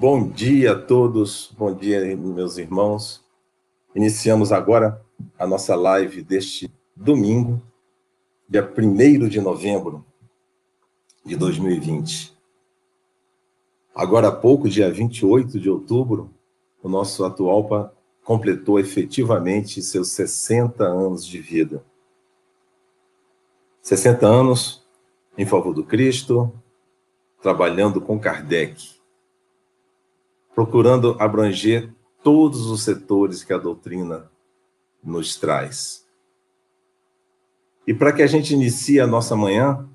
Bom dia a todos, bom dia, meus irmãos. Iniciamos agora a nossa live deste domingo, dia 1 de novembro de 2020. Agora há pouco, dia 28 de outubro, o nosso Atualpa completou efetivamente seus 60 anos de vida. 60 anos em favor do Cristo, trabalhando com Kardec, procurando abranger todos os setores que a doutrina nos traz. E para que a gente inicie a nossa manhã,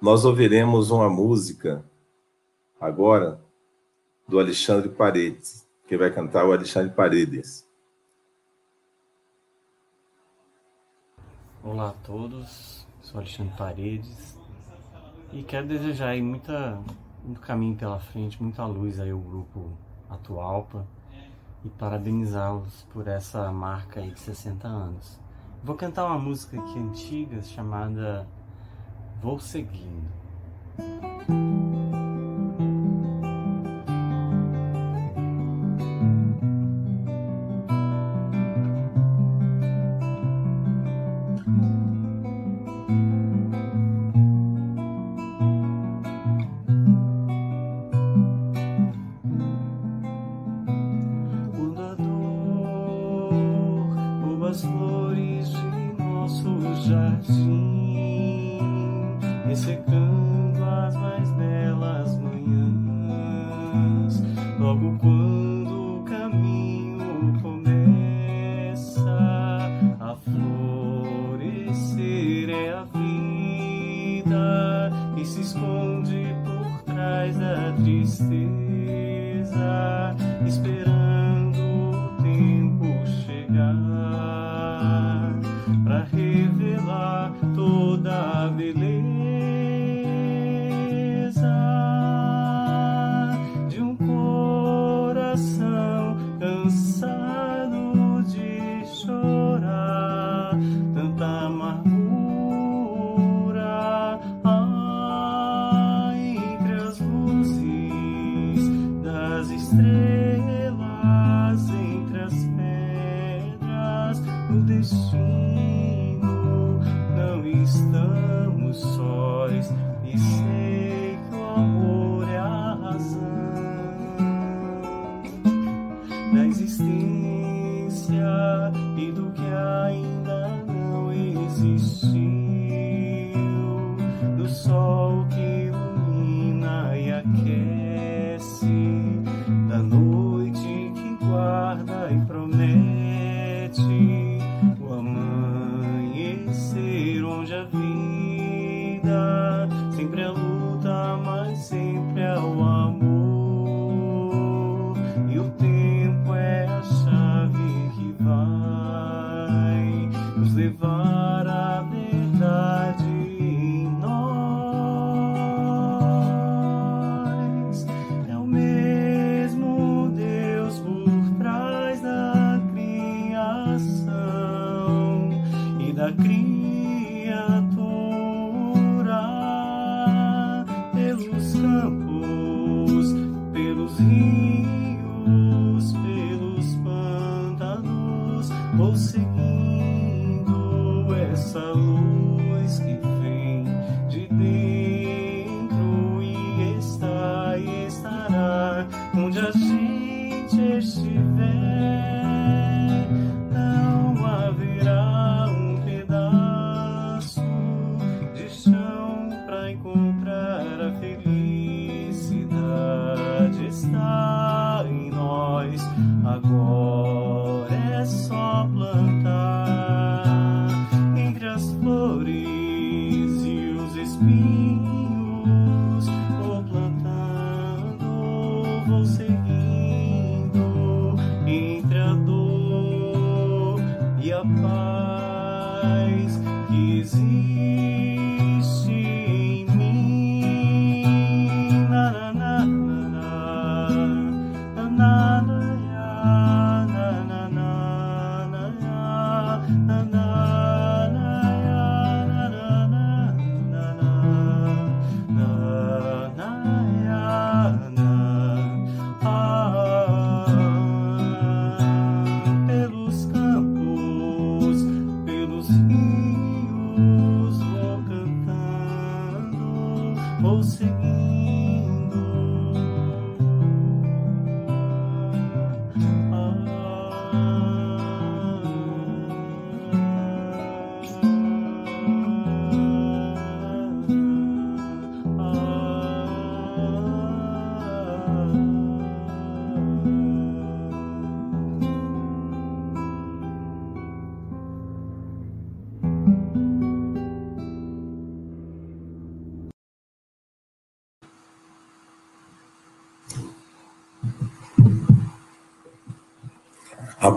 nós ouviremos uma música agora do Alexandre Paredes. Quem vai cantar o Alexandre Paredes. Olá a todos, sou Alexandre Paredes e quero desejar aí muita, muito caminho pela frente, muita luz aí ao grupo Atualpa e parabenizá-los por essa marca aí de 60 anos. Vou cantar uma música aqui antiga chamada Vou Seguindo. Hallelujah.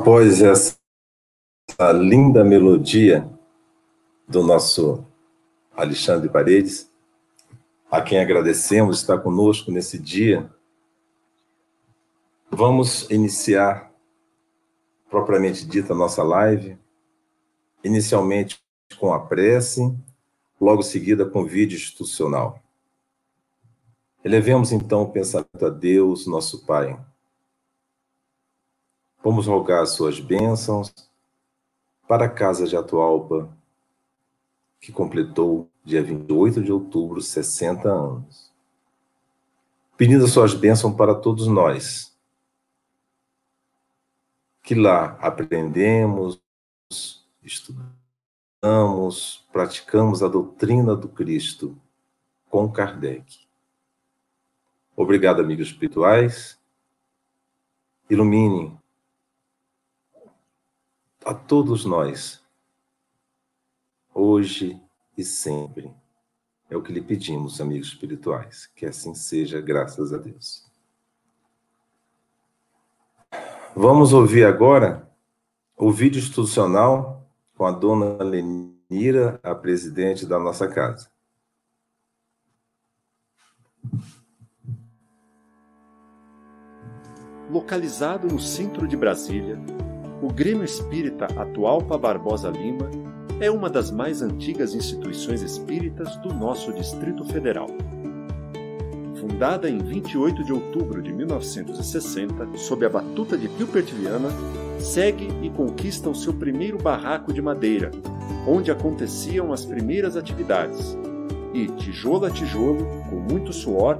Após essa linda melodia do nosso Alexandre Paredes, a quem agradecemos estar conosco nesse dia, vamos iniciar propriamente dita a nossa live, inicialmente com a prece, logo seguida com o vídeo institucional. Elevemos então o pensamento a Deus, nosso Pai Vamos rogar suas bênçãos para a Casa de Atualpa, que completou, dia 28 de outubro, 60 anos. Pedindo suas bênçãos para todos nós, que lá aprendemos, estudamos, praticamos a doutrina do Cristo com Kardec. Obrigado, amigos espirituais. Ilumine a todos nós, hoje e sempre. É o que lhe pedimos, amigos espirituais. Que assim seja, graças a Deus. Vamos ouvir agora o vídeo institucional com a dona Lenira, a presidente da nossa casa. Localizado no centro de Brasília, o Grêmio Espírita Atualpa Barbosa Lima é uma das mais antigas instituições espíritas do nosso Distrito Federal. Fundada em 28 de outubro de 1960, sob a batuta de Gilbert Viana, segue e conquista o seu primeiro barraco de madeira, onde aconteciam as primeiras atividades. E, tijolo a tijolo, com muito suor,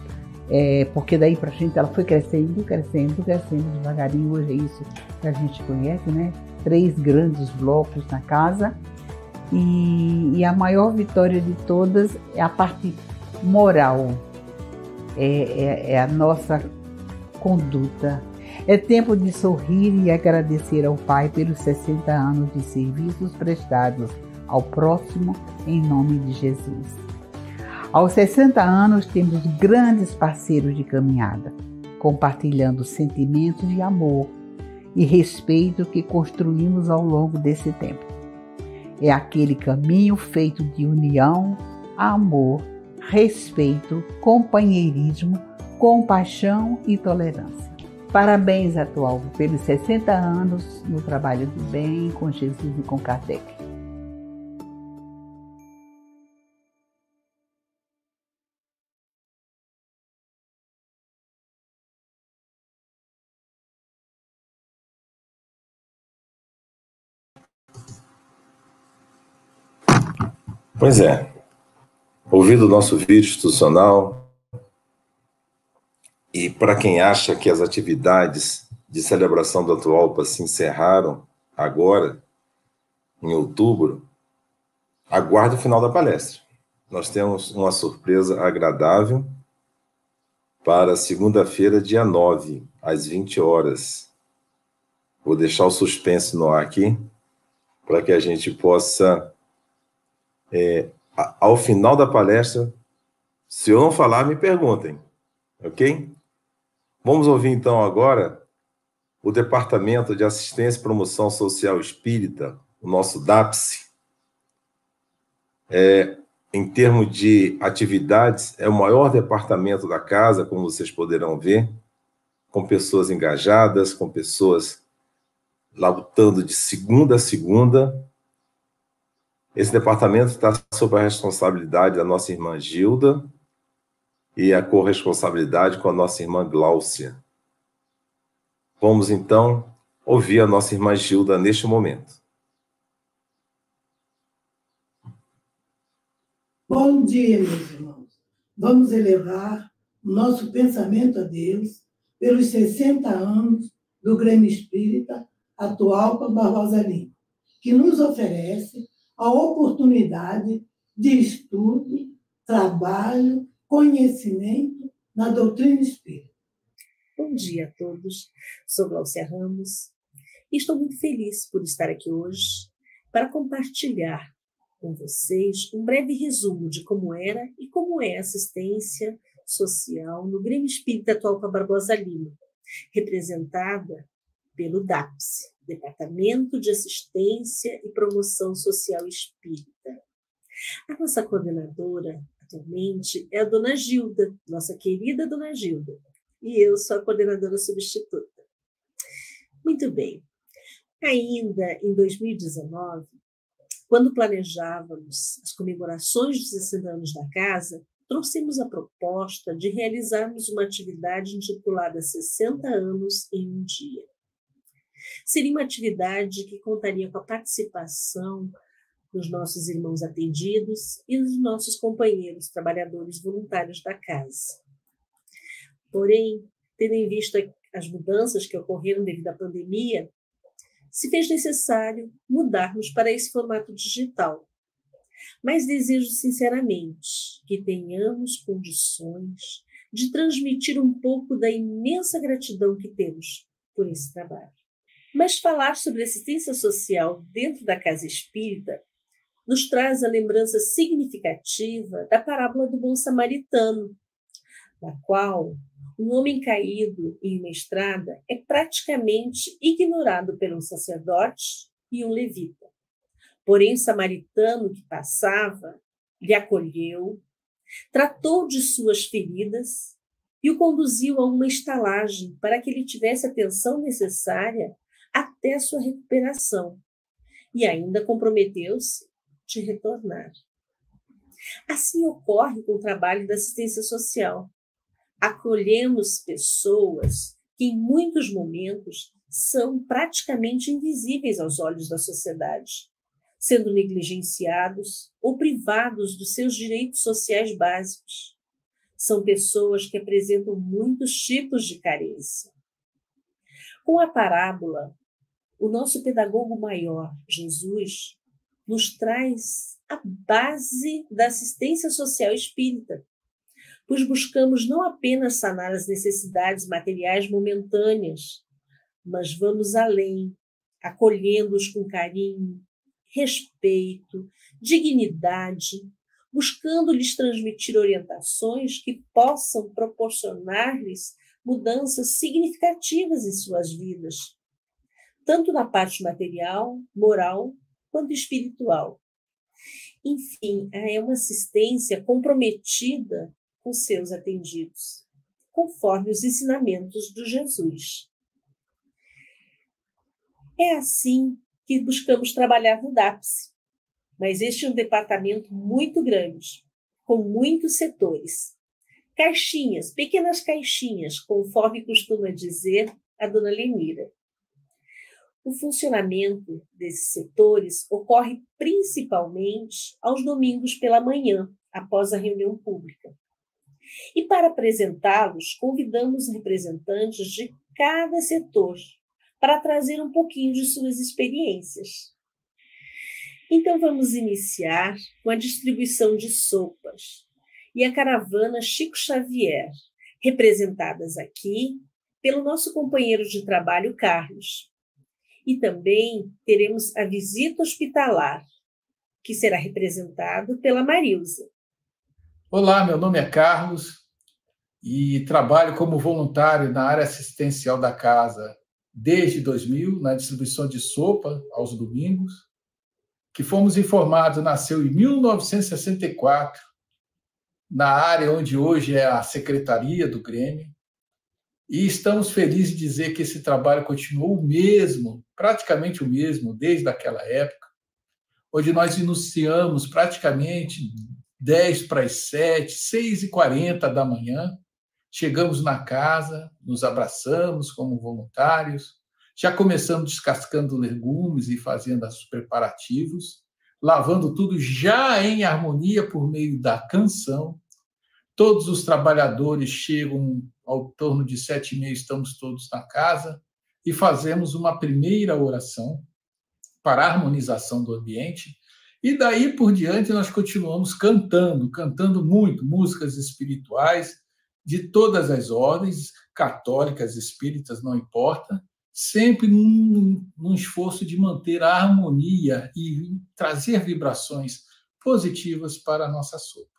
é, porque daí para frente ela foi crescendo, crescendo, crescendo devagarinho. Hoje é isso que a gente conhece, né? Três grandes blocos na casa. E, e a maior vitória de todas é a parte moral, é, é, é a nossa conduta. É tempo de sorrir e agradecer ao Pai pelos 60 anos de serviços prestados ao próximo em nome de Jesus. Aos 60 anos, temos grandes parceiros de caminhada, compartilhando sentimentos de amor e respeito que construímos ao longo desse tempo. É aquele caminho feito de união, amor, respeito, companheirismo, compaixão e tolerância. Parabéns, atual, pelos 60 anos no trabalho do bem com Jesus e com Kardec. Pois é. Ouvido o nosso vídeo institucional, e para quem acha que as atividades de celebração do Atualpa se encerraram agora, em outubro, aguarde o final da palestra. Nós temos uma surpresa agradável para segunda-feira, dia 9, às 20 horas. Vou deixar o suspense no ar aqui, para que a gente possa, é, ao final da palestra, se eu não falar, me perguntem, ok? Vamos ouvir então agora o Departamento de Assistência e Promoção Social Espírita, o nosso DAPSE. É, em termos de atividades, é o maior departamento da casa, como vocês poderão ver, com pessoas engajadas, com pessoas lutando de segunda a segunda. Esse departamento está sob a responsabilidade da nossa irmã Gilda e a corresponsabilidade com a nossa irmã Gláucia. Vamos então ouvir a nossa irmã Gilda neste momento. Bom dia, meus irmãos. Vamos elevar o nosso pensamento a Deus pelos 60 anos do Grêmio Espírita atual para Barbosa Lima, que nos oferece a oportunidade de estudo, trabalho, conhecimento na doutrina espírita. Bom dia a todos. Sou Glaucia Ramos e estou muito feliz por estar aqui hoje para compartilhar com vocês um breve resumo de como era e como é a assistência social no Grêmio Espírita atual com a Barbosa Lima, representada pelo DAPS, Departamento de Assistência e Promoção Social Espírita. A nossa coordenadora atualmente é a dona Gilda, nossa querida dona Gilda, e eu sou a coordenadora substituta. Muito bem. Ainda em 2019, quando planejávamos as comemorações dos 60 anos da casa, trouxemos a proposta de realizarmos uma atividade intitulada 60 anos em um dia. Seria uma atividade que contaria com a participação dos nossos irmãos atendidos e dos nossos companheiros trabalhadores voluntários da casa. Porém, tendo em vista as mudanças que ocorreram devido à pandemia, se fez necessário mudarmos para esse formato digital. Mas desejo sinceramente que tenhamos condições de transmitir um pouco da imensa gratidão que temos por esse trabalho. Mas falar sobre assistência social dentro da casa espírita nos traz a lembrança significativa da parábola do bom samaritano, na qual um homem caído em uma estrada é praticamente ignorado por um sacerdote e um levita. Porém, o samaritano que passava lhe acolheu, tratou de suas feridas e o conduziu a uma estalagem para que ele tivesse a atenção necessária até sua recuperação. E ainda comprometeu-se de retornar. Assim ocorre com o trabalho da assistência social acolhemos pessoas que, em muitos momentos, são praticamente invisíveis aos olhos da sociedade, sendo negligenciados ou privados dos seus direitos sociais básicos. São pessoas que apresentam muitos tipos de carência. Com a parábola, o nosso pedagogo maior, Jesus, nos traz a base da assistência social espírita, pois buscamos não apenas sanar as necessidades materiais momentâneas, mas vamos além, acolhendo-os com carinho, respeito, dignidade, buscando-lhes transmitir orientações que possam proporcionar-lhes mudanças significativas em suas vidas, tanto na parte material, moral, quanto espiritual. Enfim, é uma assistência comprometida com seus atendidos, conforme os ensinamentos do Jesus. É assim que buscamos trabalhar no DAPS, mas este é um departamento muito grande, com muitos setores. Caixinhas, pequenas caixinhas, conforme costuma dizer a dona Lenira. O funcionamento desses setores ocorre principalmente aos domingos pela manhã, após a reunião pública. E para apresentá-los, convidamos representantes de cada setor para trazer um pouquinho de suas experiências. Então vamos iniciar com a distribuição de sopas e a caravana Chico Xavier, representadas aqui pelo nosso companheiro de trabalho, Carlos. E também teremos a visita hospitalar, que será representado pela Marilza. Olá, meu nome é Carlos e trabalho como voluntário na área assistencial da casa desde 2000, na distribuição de sopa aos domingos, que fomos informados nasceu em 1964, na área onde hoje é a secretaria do Grêmio, e estamos felizes de dizer que esse trabalho continuou o mesmo, praticamente o mesmo, desde aquela época, onde nós iniciamos praticamente 10 para as 7, 6 e 40 da manhã, chegamos na casa, nos abraçamos como voluntários, já começamos descascando legumes e fazendo os preparativos, lavando tudo já em harmonia por meio da canção. Todos os trabalhadores chegam ao torno de sete e meia, estamos todos na casa e fazemos uma primeira oração para a harmonização do ambiente. E daí por diante nós continuamos cantando, cantando muito músicas espirituais de todas as ordens, católicas, espíritas, não importa, sempre num, num esforço de manter a harmonia e trazer vibrações positivas para a nossa sopa.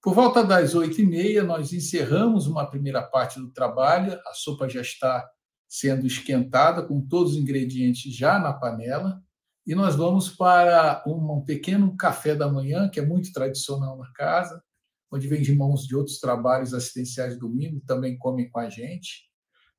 Por volta das oito e meia, nós encerramos uma primeira parte do trabalho, a sopa já está sendo esquentada com todos os ingredientes já na panela, e nós vamos para um pequeno café da manhã, que é muito tradicional na casa, onde vem de mãos de outros trabalhos assistenciais domingo, também comem com a gente.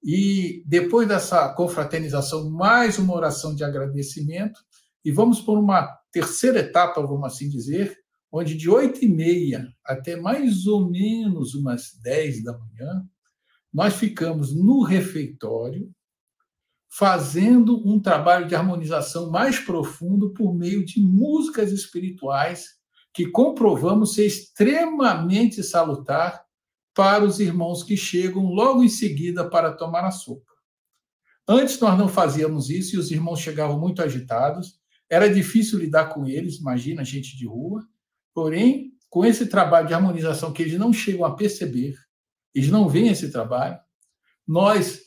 E depois dessa confraternização, mais uma oração de agradecimento. E vamos por uma terceira etapa, vamos assim dizer, onde de oito e meia até mais ou menos umas dez da manhã, nós ficamos no refeitório fazendo um trabalho de harmonização mais profundo por meio de músicas espirituais que comprovamos ser extremamente salutar para os irmãos que chegam logo em seguida para tomar a sopa. Antes nós não fazíamos isso e os irmãos chegavam muito agitados, era difícil lidar com eles, imagina gente de rua. Porém, com esse trabalho de harmonização que eles não chegam a perceber, eles não veem esse trabalho, nós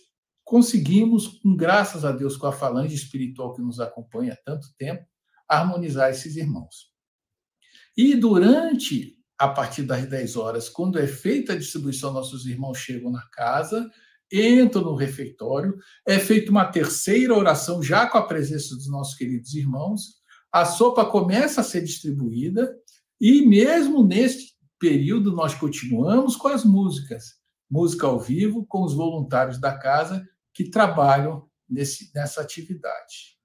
conseguimos, graças a Deus, com a falange espiritual que nos acompanha há tanto tempo, harmonizar esses irmãos. E durante a partir das 10 horas, quando é feita a distribuição, nossos irmãos chegam na casa, entram no refeitório, é feita uma terceira oração, já com a presença dos nossos queridos irmãos, a sopa começa a ser distribuída, e mesmo neste período nós continuamos com as músicas, música ao vivo, com os voluntários da casa que trabalham nesse, nessa atividade.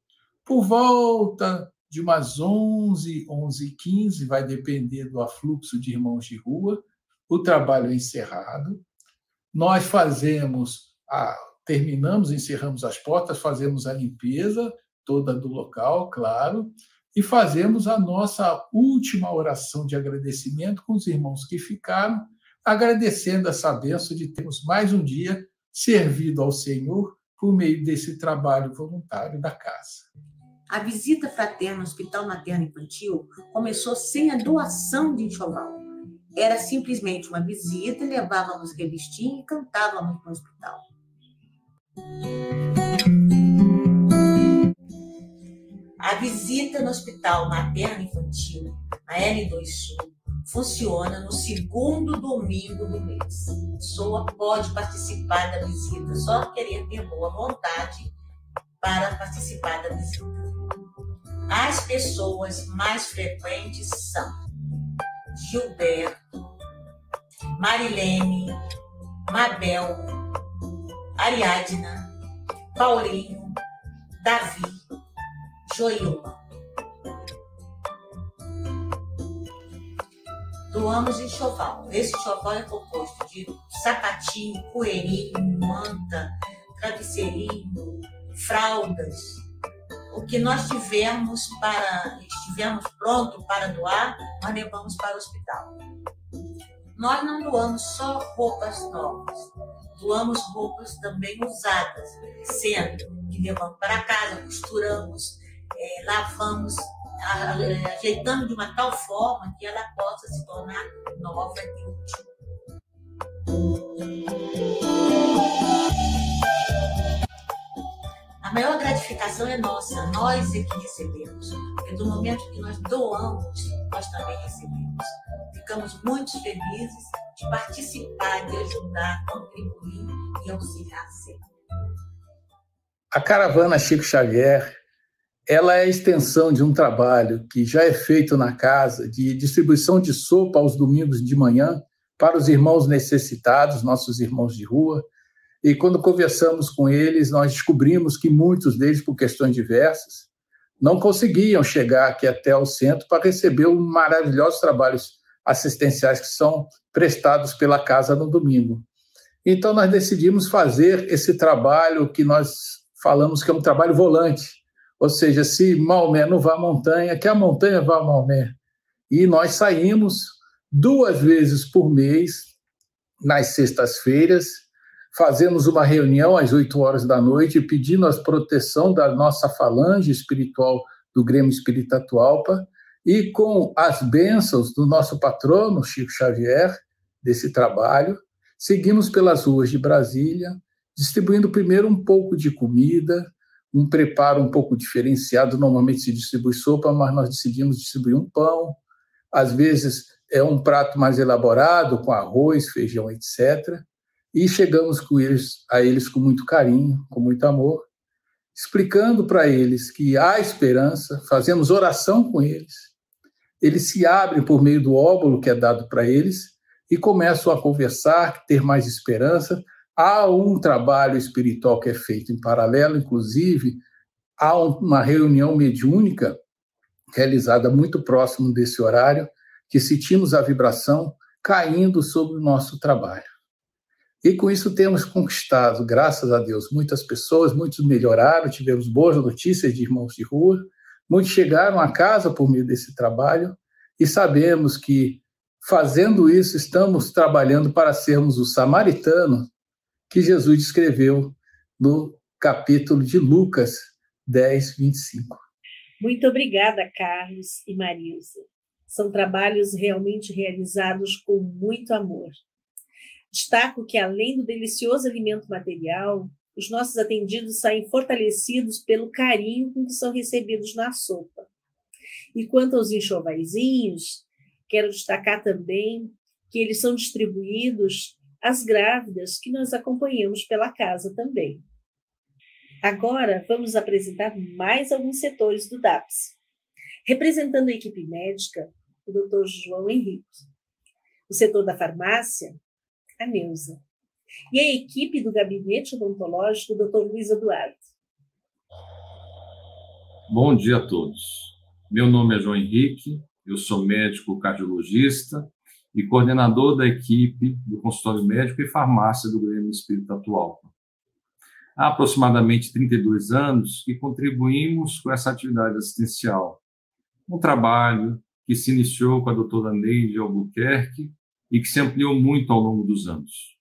Por volta de umas 11, 11 e 15, vai depender do afluxo de irmãos de rua, o trabalho é encerrado. Nós fazemos, a, terminamos, encerramos as portas, fazemos a limpeza toda do local, claro, e fazemos a nossa última oração de agradecimento com os irmãos que ficaram, agradecendo essa benção de termos mais um dia servido ao Senhor por meio desse trabalho voluntário da casa. A visita fraterna ao Hospital Materno Infantil começou sem a doação de enxoval. Era simplesmente uma visita, levávamos revistinha e cantávamos no hospital. A visita no Hospital Materno Infantil, na L2 Sul, funciona no segundo domingo do mês. A pessoa pode participar da visita, só querer ter boa vontade para participar da visita. As pessoas mais frequentes são Gilberto, Marilene, Mabel, Ariadna, Paulinho, Davi, Joilma. Doamos enxoval. Esse enxoval é composto de sapatinho, coelhinho, manta, travesseirinho, fraldas, o que nós tivermos para estivermos pronto para doar, nós levamos para o hospital. Nós não doamos só roupas novas, doamos roupas também usadas, sendo que levamos para casa, costuramos, é, lavamos, ajeitando de uma tal forma que ela possa se tornar nova e útil. A maior gratificação é nossa, nós é que recebemos. Porque do momento que nós doamos, nós também recebemos. Ficamos muito felizes de participar, de ajudar, contribuir e auxiliar sempre. A caravana Chico Xavier ela é a extensão de um trabalho que já é feito na casa de distribuição de sopa aos domingos de manhã para os irmãos necessitados, nossos irmãos de rua. E quando conversamos com eles, nós descobrimos que muitos deles, por questões diversas, não conseguiam chegar aqui até o centro para receber os maravilhosos trabalhos assistenciais que são prestados pela casa no domingo. Então, nós decidimos fazer esse trabalho que nós falamos que é um trabalho volante, ou seja, se Maomé não vá à montanha, que a montanha vá a Maomé. E nós saímos duas vezes por mês, nas sextas-feiras, fazemos uma reunião às 8 horas da noite, pedindo a proteção da nossa falange espiritual do Grêmio Espírita Atualpa, e com as bênçãos do nosso patrono, Chico Xavier, desse trabalho, seguimos pelas ruas de Brasília, distribuindo primeiro um pouco de comida, um preparo um pouco diferenciado. Normalmente se distribui sopa, mas nós decidimos distribuir um pão. Às vezes é um prato mais elaborado, com arroz, feijão, etc. E chegamos com eles, a eles com muito carinho, com muito amor, explicando para eles que há esperança, fazemos oração com eles. Eles se abrem por meio do óbolo que é dado para eles e começam a conversar, ter mais esperança, Há um trabalho espiritual que é feito em paralelo, inclusive, há uma reunião mediúnica realizada muito próximo desse horário, que sentimos a vibração caindo sobre o nosso trabalho. E com isso temos conquistado, graças a Deus, muitas pessoas, muitos melhoraram, tivemos boas notícias de irmãos de rua, muitos chegaram a casa por meio desse trabalho e sabemos que fazendo isso estamos trabalhando para sermos o samaritano que Jesus descreveu no capítulo de Lucas 10, 25. Muito obrigada, Carlos e Marisa. São trabalhos realmente realizados com muito amor. Destaco que, além do delicioso alimento material, os nossos atendidos saem fortalecidos pelo carinho com que são recebidos na sopa. E quanto aos enxovaizinhos, quero destacar também que eles são distribuídos as grávidas que nós acompanhamos pela casa também. Agora, vamos apresentar mais alguns setores do DAPS. Representando a equipe médica, o Dr. João Henrique. O setor da farmácia, a Neuza. E a equipe do gabinete odontológico, o Dr. Luiz Eduardo. Bom dia a todos. Meu nome é João Henrique, eu sou médico cardiologista e coordenador da equipe do consultório médico e farmácia do Grêmio Espírita Atual. Há aproximadamente 32 anos que contribuímos com essa atividade assistencial. Um trabalho que se iniciou com a doutora Neide Albuquerque e que se ampliou muito ao longo dos anos.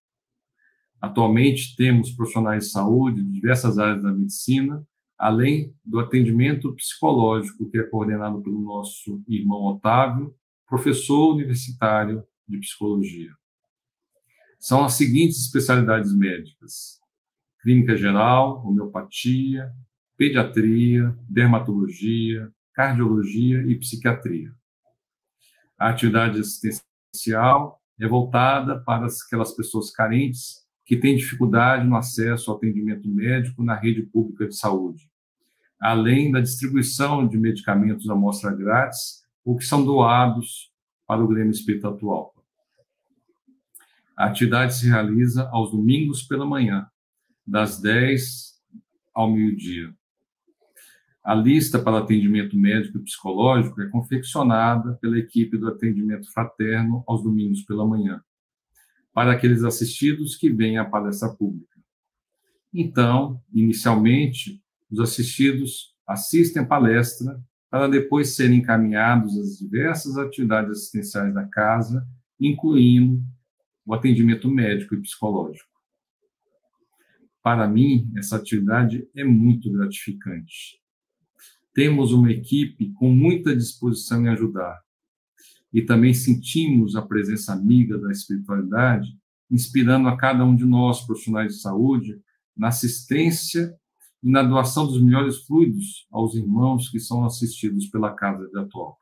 Atualmente temos profissionais de saúde de diversas áreas da medicina, além do atendimento psicológico que é coordenado pelo nosso irmão Otávio professor universitário de psicologia. São as seguintes especialidades médicas: clínica geral, homeopatia, pediatria, dermatologia, cardiologia e psiquiatria. A atividade assistencial é voltada para aquelas pessoas carentes que têm dificuldade no acesso ao atendimento médico na rede pública de saúde, além da distribuição de medicamentos à amostra grátis ou que são doados para o Grêmio Espírita Atual. A atividade se realiza aos domingos pela manhã, das 10 ao meio-dia. A lista para atendimento médico e psicológico é confeccionada pela equipe do atendimento fraterno aos domingos pela manhã, para aqueles assistidos que vêm à palestra pública. Então, inicialmente, os assistidos assistem à palestra para depois serem encaminhados às diversas atividades assistenciais da casa, incluindo o atendimento médico e psicológico. Para mim, essa atividade é muito gratificante. Temos uma equipe com muita disposição em ajudar. E também sentimos a presença amiga da espiritualidade, inspirando a cada um de nós, profissionais de saúde, na assistência e na doação dos melhores fluidos aos irmãos que são assistidos pela Casa de Atual.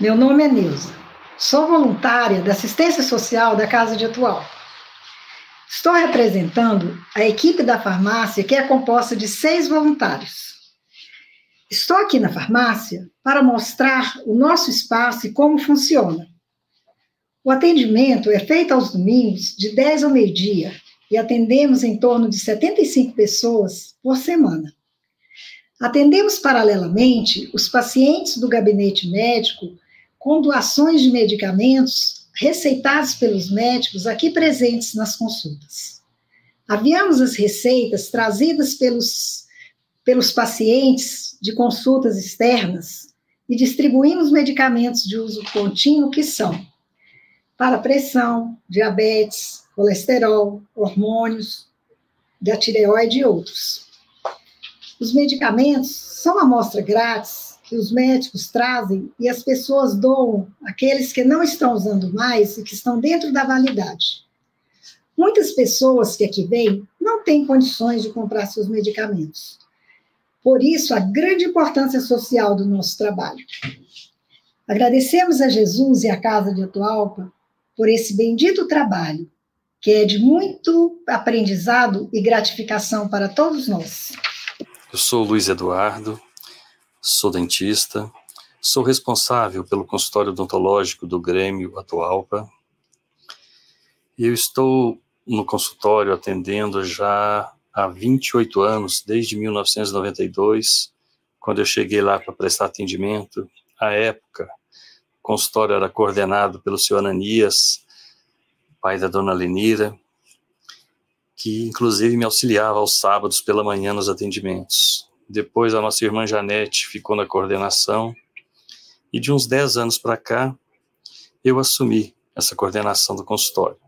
Meu nome é Nilza. Sou voluntária da assistência social da Casa de Atual. Estou representando a equipe da farmácia, que é composta de seis voluntários. Estou aqui na farmácia para mostrar o nosso espaço e como funciona. O atendimento é feito aos domingos, de 10 ao meio-dia, e atendemos em torno de 75 pessoas por semana. Atendemos paralelamente os pacientes do gabinete médico com doações de medicamentos receitados pelos médicos aqui presentes nas consultas. Aviamos as receitas trazidas pelos, pelos pacientes de consultas externas e distribuímos medicamentos de uso contínuo que são para pressão, diabetes, colesterol, hormônios, da tireoide e outros. Os medicamentos são amostra grátis que os médicos trazem e as pessoas doam aqueles que não estão usando mais e que estão dentro da validade. Muitas pessoas que aqui vêm não têm condições de comprar seus medicamentos. Por isso, a grande importância social do nosso trabalho. Agradecemos a Jesus e à Casa de Atualpa por esse bendito trabalho, que é de muito aprendizado e gratificação para todos nós. Eu sou Luiz Eduardo, sou dentista, sou responsável pelo consultório odontológico do Grêmio Atualpa. E eu estou no consultório atendendo já há 28 anos, desde 1992, quando eu cheguei lá para prestar atendimento. À época, o consultório era coordenado pelo senhor Ananias, pai da dona Lenira, que inclusive me auxiliava aos sábados pela manhã nos atendimentos. Depois a nossa irmã Janete ficou na coordenação e de uns 10 anos para cá eu assumi essa coordenação do consultório.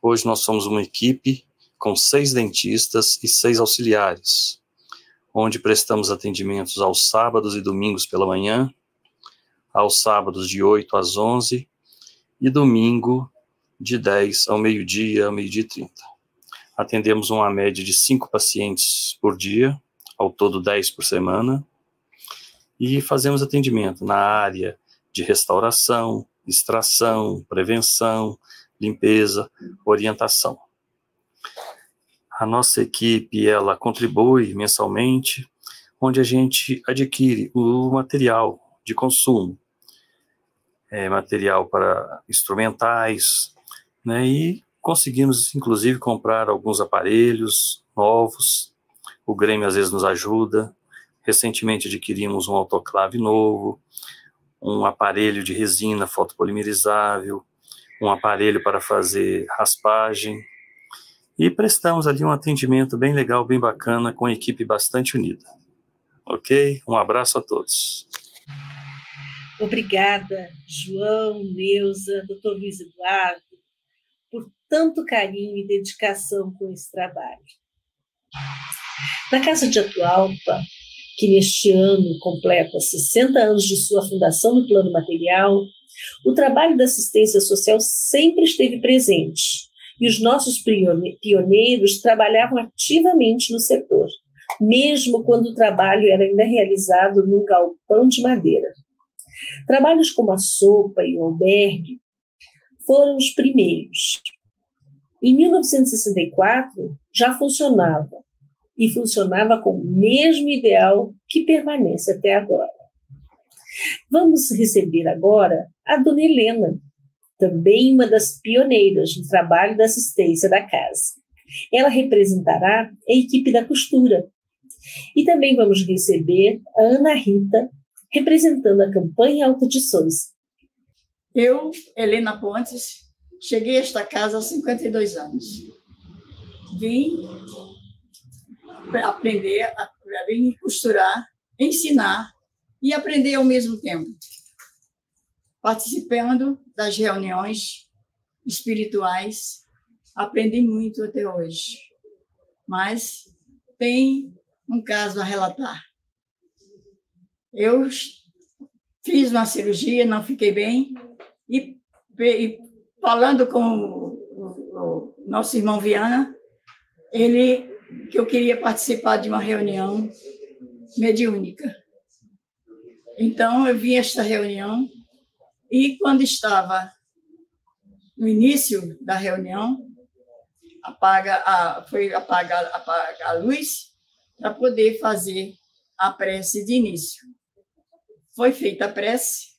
Hoje nós somos uma equipe com seis dentistas e seis auxiliares, onde prestamos atendimentos aos sábados e domingos pela manhã aos sábados de 8 às 11 e domingo de 10 ao meio-dia, ao meio-dia e 30. Atendemos uma média de 5 pacientes por dia, ao todo 10 por semana, e fazemos atendimento na área de restauração, extração, prevenção, limpeza, orientação. A nossa equipe, ela contribui mensalmente, onde a gente adquire o material de consumo, é, material para instrumentais, né, e conseguimos, inclusive, comprar alguns aparelhos novos. O Grêmio às vezes nos ajuda. Recentemente adquirimos um autoclave novo, um aparelho de resina fotopolimerizável, um aparelho para fazer raspagem. E prestamos ali um atendimento bem legal, bem bacana, com a equipe bastante unida. Ok? Um abraço a todos. Obrigada, João, Neuza, doutor Luiz Eduardo, tanto carinho e dedicação com esse trabalho. Na Casa de Atualpa, que neste ano completa 60 anos de sua fundação no plano material, o trabalho da assistência social sempre esteve presente e os nossos pioneiros trabalhavam ativamente no setor, mesmo quando o trabalho era ainda realizado num galpão de madeira. Trabalhos como a sopa e o albergue foram os primeiros. Em 1964, já funcionava, e funcionava com o mesmo ideal que permanece até agora. Vamos receber agora a dona Helena, também uma das pioneiras no trabalho da assistência da casa. Ela representará a equipe da costura. E também vamos receber a Ana Rita, representando a campanha Alta de Souza. Eu, Helena Pontes, cheguei a esta casa há 52 anos. Vim aprender, vim costurar, ensinar e aprender ao mesmo tempo. Participando das reuniões espirituais, aprendi muito até hoje. Mas tem um caso a relatar. Eu fiz uma cirurgia, não fiquei bem, e falando com o, o, nosso irmão Viana, ele que eu queria participar de uma reunião mediúnica. Então, eu vi esta reunião e, quando estava no início da reunião, apaga a, foi apagar apaga a luz para poder fazer a prece de início. Foi feita a prece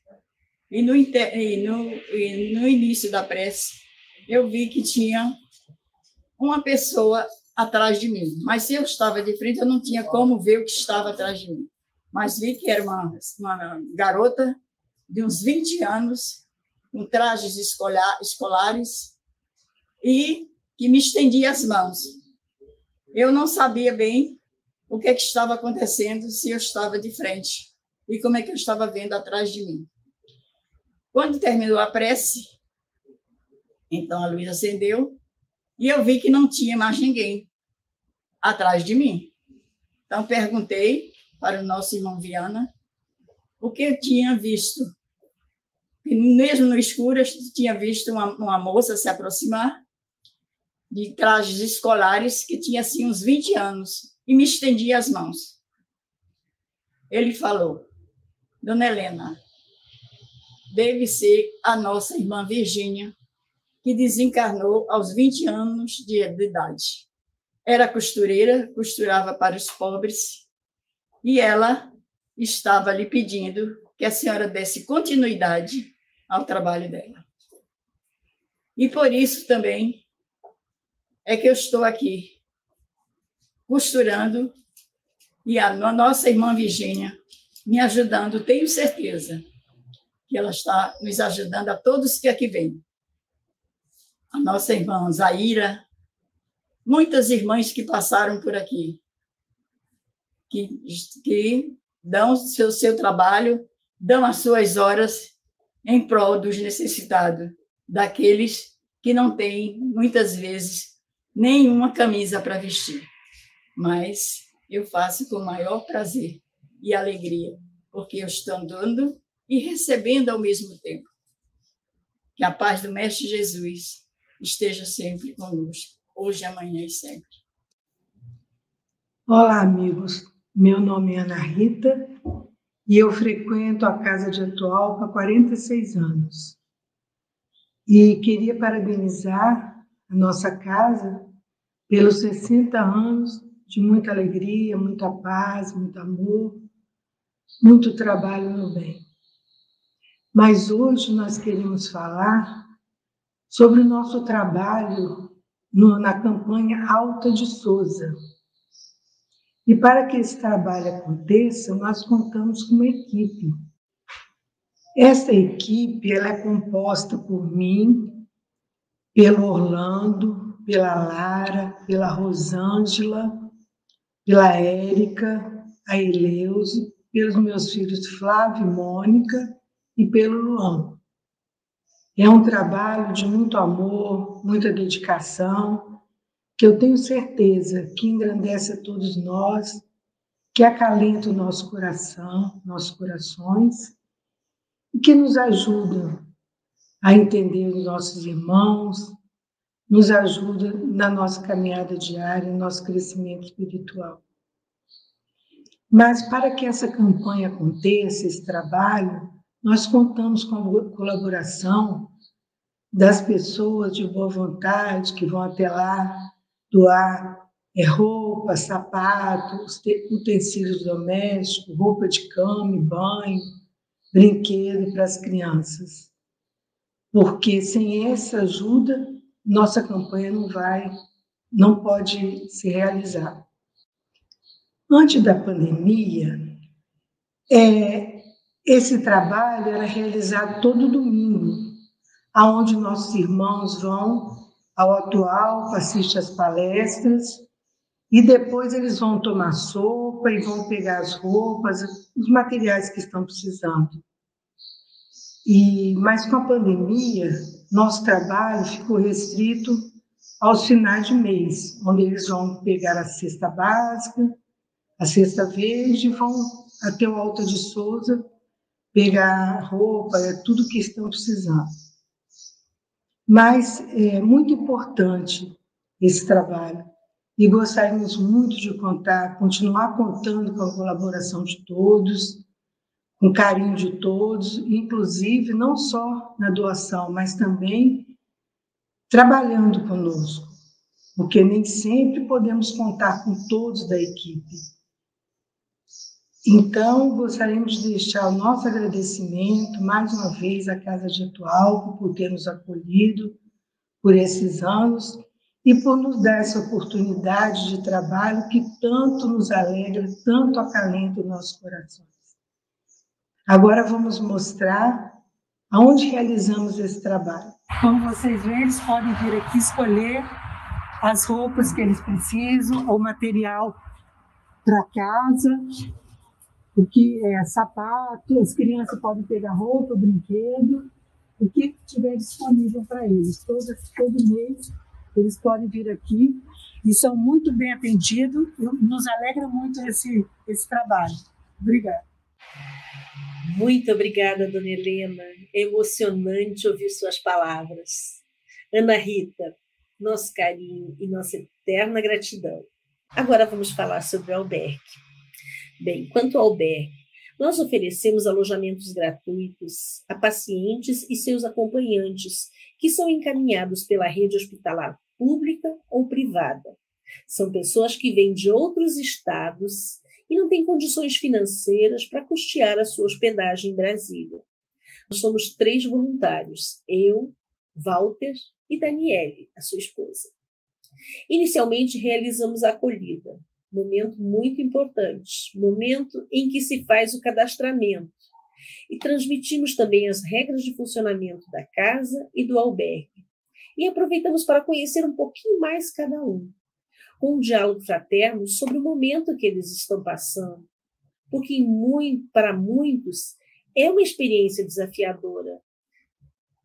e no, e no, e no início da prece eu vi que tinha uma pessoa atrás de mim. Mas se eu estava de frente, eu não tinha como ver o que estava atrás de mim. Mas vi que era uma, uma garota de uns 20 anos, com trajes escolar, escolares, e que me estendia as mãos. Eu não sabia bem o que, é que estava acontecendo, se eu estava de frente e como é que eu estava vendo atrás de mim. Quando terminou a prece, então a luz acendeu e eu vi que não tinha mais ninguém atrás de mim. Então perguntei para o nosso irmão Viana o que eu tinha visto. E mesmo no escuro, eu tinha visto uma, uma moça se aproximar de trajes escolares que tinha assim uns 20 anos e me estendia as mãos. Ele falou: Dona Helena, deve ser a nossa irmã Virgínia, que desencarnou aos 20 anos de idade. Era costureira, costurava para os pobres, e ela estava lhe pedindo que a senhora desse continuidade ao trabalho dela. E por isso também é que eu estou aqui costurando e a nossa irmã Virgínia me ajudando, tenho certeza que ela está nos ajudando a todos que aqui vêm a nossa irmã Zaira, muitas irmãs que passaram por aqui, que, que dão seu, seu trabalho, dão as suas horas em prol dos necessitados, daqueles que não têm, muitas vezes, nenhuma camisa para vestir. Mas eu faço com o maior prazer e alegria, porque eu estou dando e recebendo ao mesmo tempo. Que a paz do Mestre Jesus esteja sempre conosco, hoje, amanhã e sempre. Olá, amigos. Meu nome é Ana Rita e eu frequento a Casa de Atualpa há 46 anos. E queria parabenizar a nossa casa pelos 60 anos de muita alegria, muita paz, muito amor, muito trabalho no bem. Mas hoje nós queremos falar sobre o nosso trabalho no, na campanha Alta de Souza. E para que esse trabalho aconteça, nós contamos com uma equipe. Essa equipe ela é composta por mim, pelo Orlando, pela Lara, pela Rosângela, pela Érica, a Eleuze, pelos meus filhos Flávio e Mônica e pelo Luan. É um trabalho de muito amor, muita dedicação, que eu tenho certeza que engrandece a todos nós, que acalenta o nosso coração, nossos corações, e que nos ajuda a entender os nossos irmãos, nos ajuda na nossa caminhada diária, no nosso crescimento espiritual. Mas para que essa campanha aconteça, esse trabalho, nós contamos com a colaboração das pessoas de boa vontade que vão até lá doar é, roupa, sapatos, utensílios domésticos, roupa de cama, banho, brinquedo para as crianças. Porque sem essa ajuda, nossa campanha não vai, não pode se realizar. Antes da pandemia, é, esse trabalho era realizado todo domingo, aonde nossos irmãos vão ao atual, assistem as palestras e depois eles vão tomar sopa e vão pegar as roupas, os materiais que estão precisando. E mas com a pandemia, nosso trabalho ficou restrito aos finais de mês, onde eles vão pegar a cesta básica, a cesta verde, vão até o Alto de Souza pegar roupa, é tudo que estão precisando. Mas é muito importante esse trabalho, e gostaríamos muito de contar, continuar contando com a colaboração de todos, com carinho de todos, inclusive não só na doação, mas também trabalhando conosco, porque nem sempre podemos contar com todos da equipe. Então, gostaríamos de deixar o nosso agradecimento mais uma vez à Casa de Atualco por ter nos acolhido por esses anos e por nos dar essa oportunidade de trabalho que tanto nos alegra, tanto acalenta os nossos corações. Agora vamos mostrar aonde realizamos esse trabalho. Como vocês veem, eles podem vir aqui escolher as roupas que eles precisam, o material para casa, o que é sapato, as crianças podem pegar roupa, brinquedo, o que tiver disponível para eles. Todo, todo mês eles podem vir aqui e são muito bem atendidos. Nos alegra muito esse, esse trabalho. Obrigada. Muito obrigada, dona Helena. É emocionante ouvir suas palavras. Ana Rita, nosso carinho e nossa eterna gratidão. Agora vamos falar sobre o albergue. Bem, quanto ao albergue, nós oferecemos alojamentos gratuitos a pacientes e seus acompanhantes, que são encaminhados pela rede hospitalar pública ou privada. São pessoas que vêm de outros estados e não têm condições financeiras para custear a sua hospedagem em Brasília. Nós somos três voluntários, eu, Walter e Daniele, a sua esposa. Inicialmente realizamos a acolhida, momento muito importante, momento em que se faz o cadastramento. E transmitimos também as regras de funcionamento da casa e do albergue. E aproveitamos para conhecer um pouquinho mais cada um, com um diálogo fraterno sobre o momento que eles estão passando, porque muito, para muitos é uma experiência desafiadora.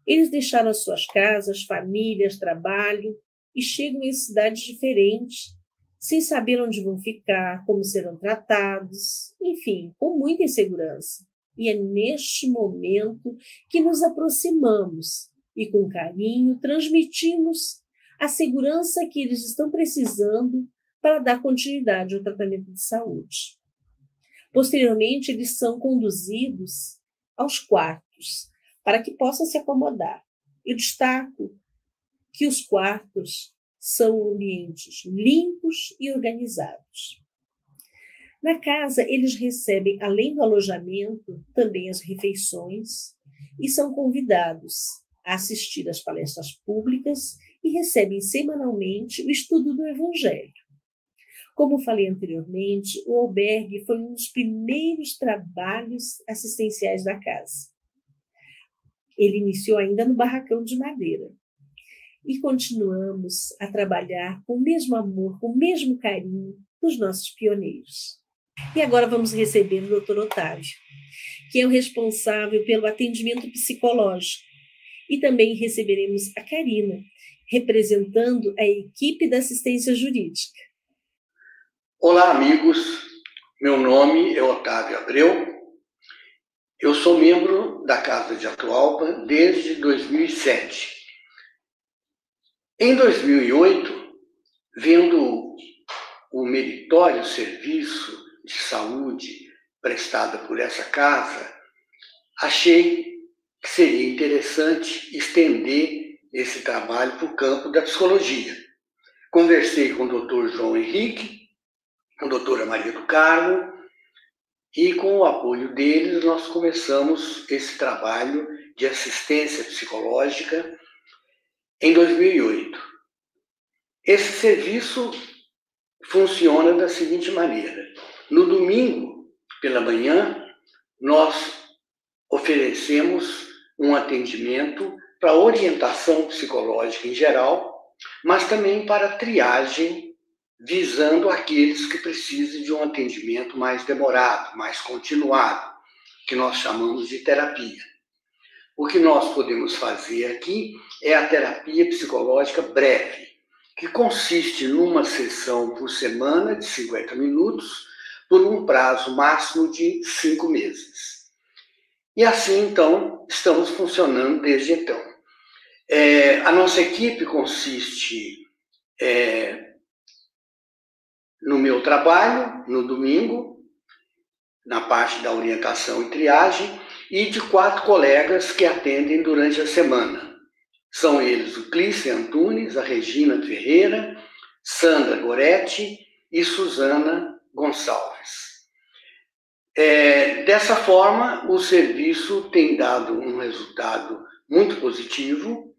Eles deixaram as suas casas, famílias, trabalho e chegam em cidades diferentes sem saber onde vão ficar, como serão tratados, enfim, com muita insegurança. E é neste momento que nos aproximamos e, com carinho, transmitimos a segurança que eles estão precisando para dar continuidade ao tratamento de saúde. Posteriormente, eles são conduzidos aos quartos para que possam se acomodar. Eu destaco que os quartos são ambientes limpos e organizados. Na casa, eles recebem, além do alojamento, também as refeições e são convidados a assistir às palestras públicas e recebem semanalmente o estudo do Evangelho. Como falei anteriormente, o albergue foi um dos primeiros trabalhos assistenciais da casa. Ele iniciou ainda no barracão de madeira, e continuamos a trabalhar com o mesmo amor, com o mesmo carinho dos nossos pioneiros. E agora vamos receber o Dr. Otávio, que é o responsável pelo atendimento psicológico. E também receberemos a Karina, representando a equipe da assistência jurídica. Olá, amigos. Meu nome é Otávio Abreu. Eu sou membro da Casa de Atualpa desde 2007 em 2008, vendo o meritório serviço de saúde prestado por essa casa, achei que seria interessante estender esse trabalho para o campo da psicologia. Conversei com o doutor João Henrique, com a doutora Maria do Carmo, e com o apoio deles nós começamos esse trabalho de assistência psicológica em 2008. Esse serviço funciona da seguinte maneira: no domingo, pela manhã, nós oferecemos um atendimento para orientação psicológica em geral, mas também para triagem, visando aqueles que precisem de um atendimento mais demorado, mais continuado, que nós chamamos de terapia. O que nós podemos fazer aqui é a terapia psicológica breve, que consiste numa sessão por semana de 50 minutos, por um prazo máximo de cinco meses. E assim, então, estamos funcionando desde então. É, a nossa equipe consiste é, no meu trabalho, no domingo, na parte da orientação e triagem, e de quatro colegas que atendem durante a semana. São eles o Clícia Antunes, a Regina Ferreira, Sandra Goretti e Suzana Gonçalves. É, dessa forma, o serviço tem dado um resultado muito positivo.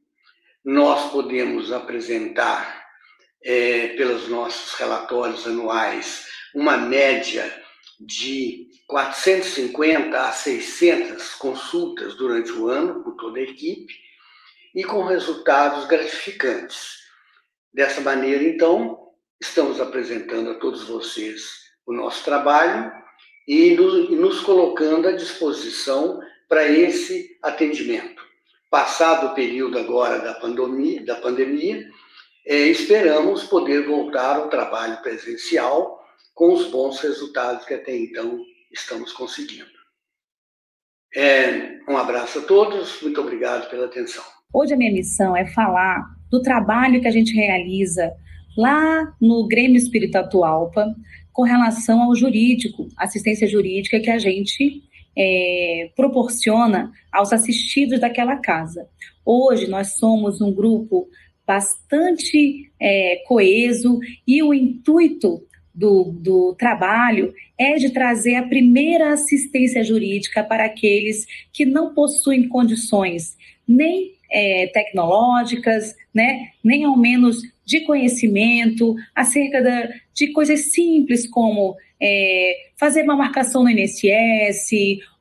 Nós podemos apresentar, é, pelos nossos relatórios anuais, uma média de 450 a 600 consultas durante o ano por toda a equipe e com resultados gratificantes. Dessa maneira, então, estamos apresentando a todos vocês o nosso trabalho e nos, e nos colocando à disposição para esse atendimento. Passado o período agora da pandemia, da pandemia é, esperamos poder voltar ao trabalho presencial com os bons resultados que até então estamos conseguindo. É, um abraço a todos, muito obrigado pela atenção. Hoje a minha missão é falar do trabalho que a gente realiza lá no Grêmio Espírito Atualpa com relação ao jurídico, assistência jurídica que a gente é, proporciona aos assistidos daquela casa. Hoje nós somos um grupo bastante é, coeso e o intuito do, do trabalho é de trazer a primeira assistência jurídica para aqueles que não possuem condições nem é, tecnológicas, né, nem ao menos de conhecimento acerca da, de coisas simples como é, fazer uma marcação no INSS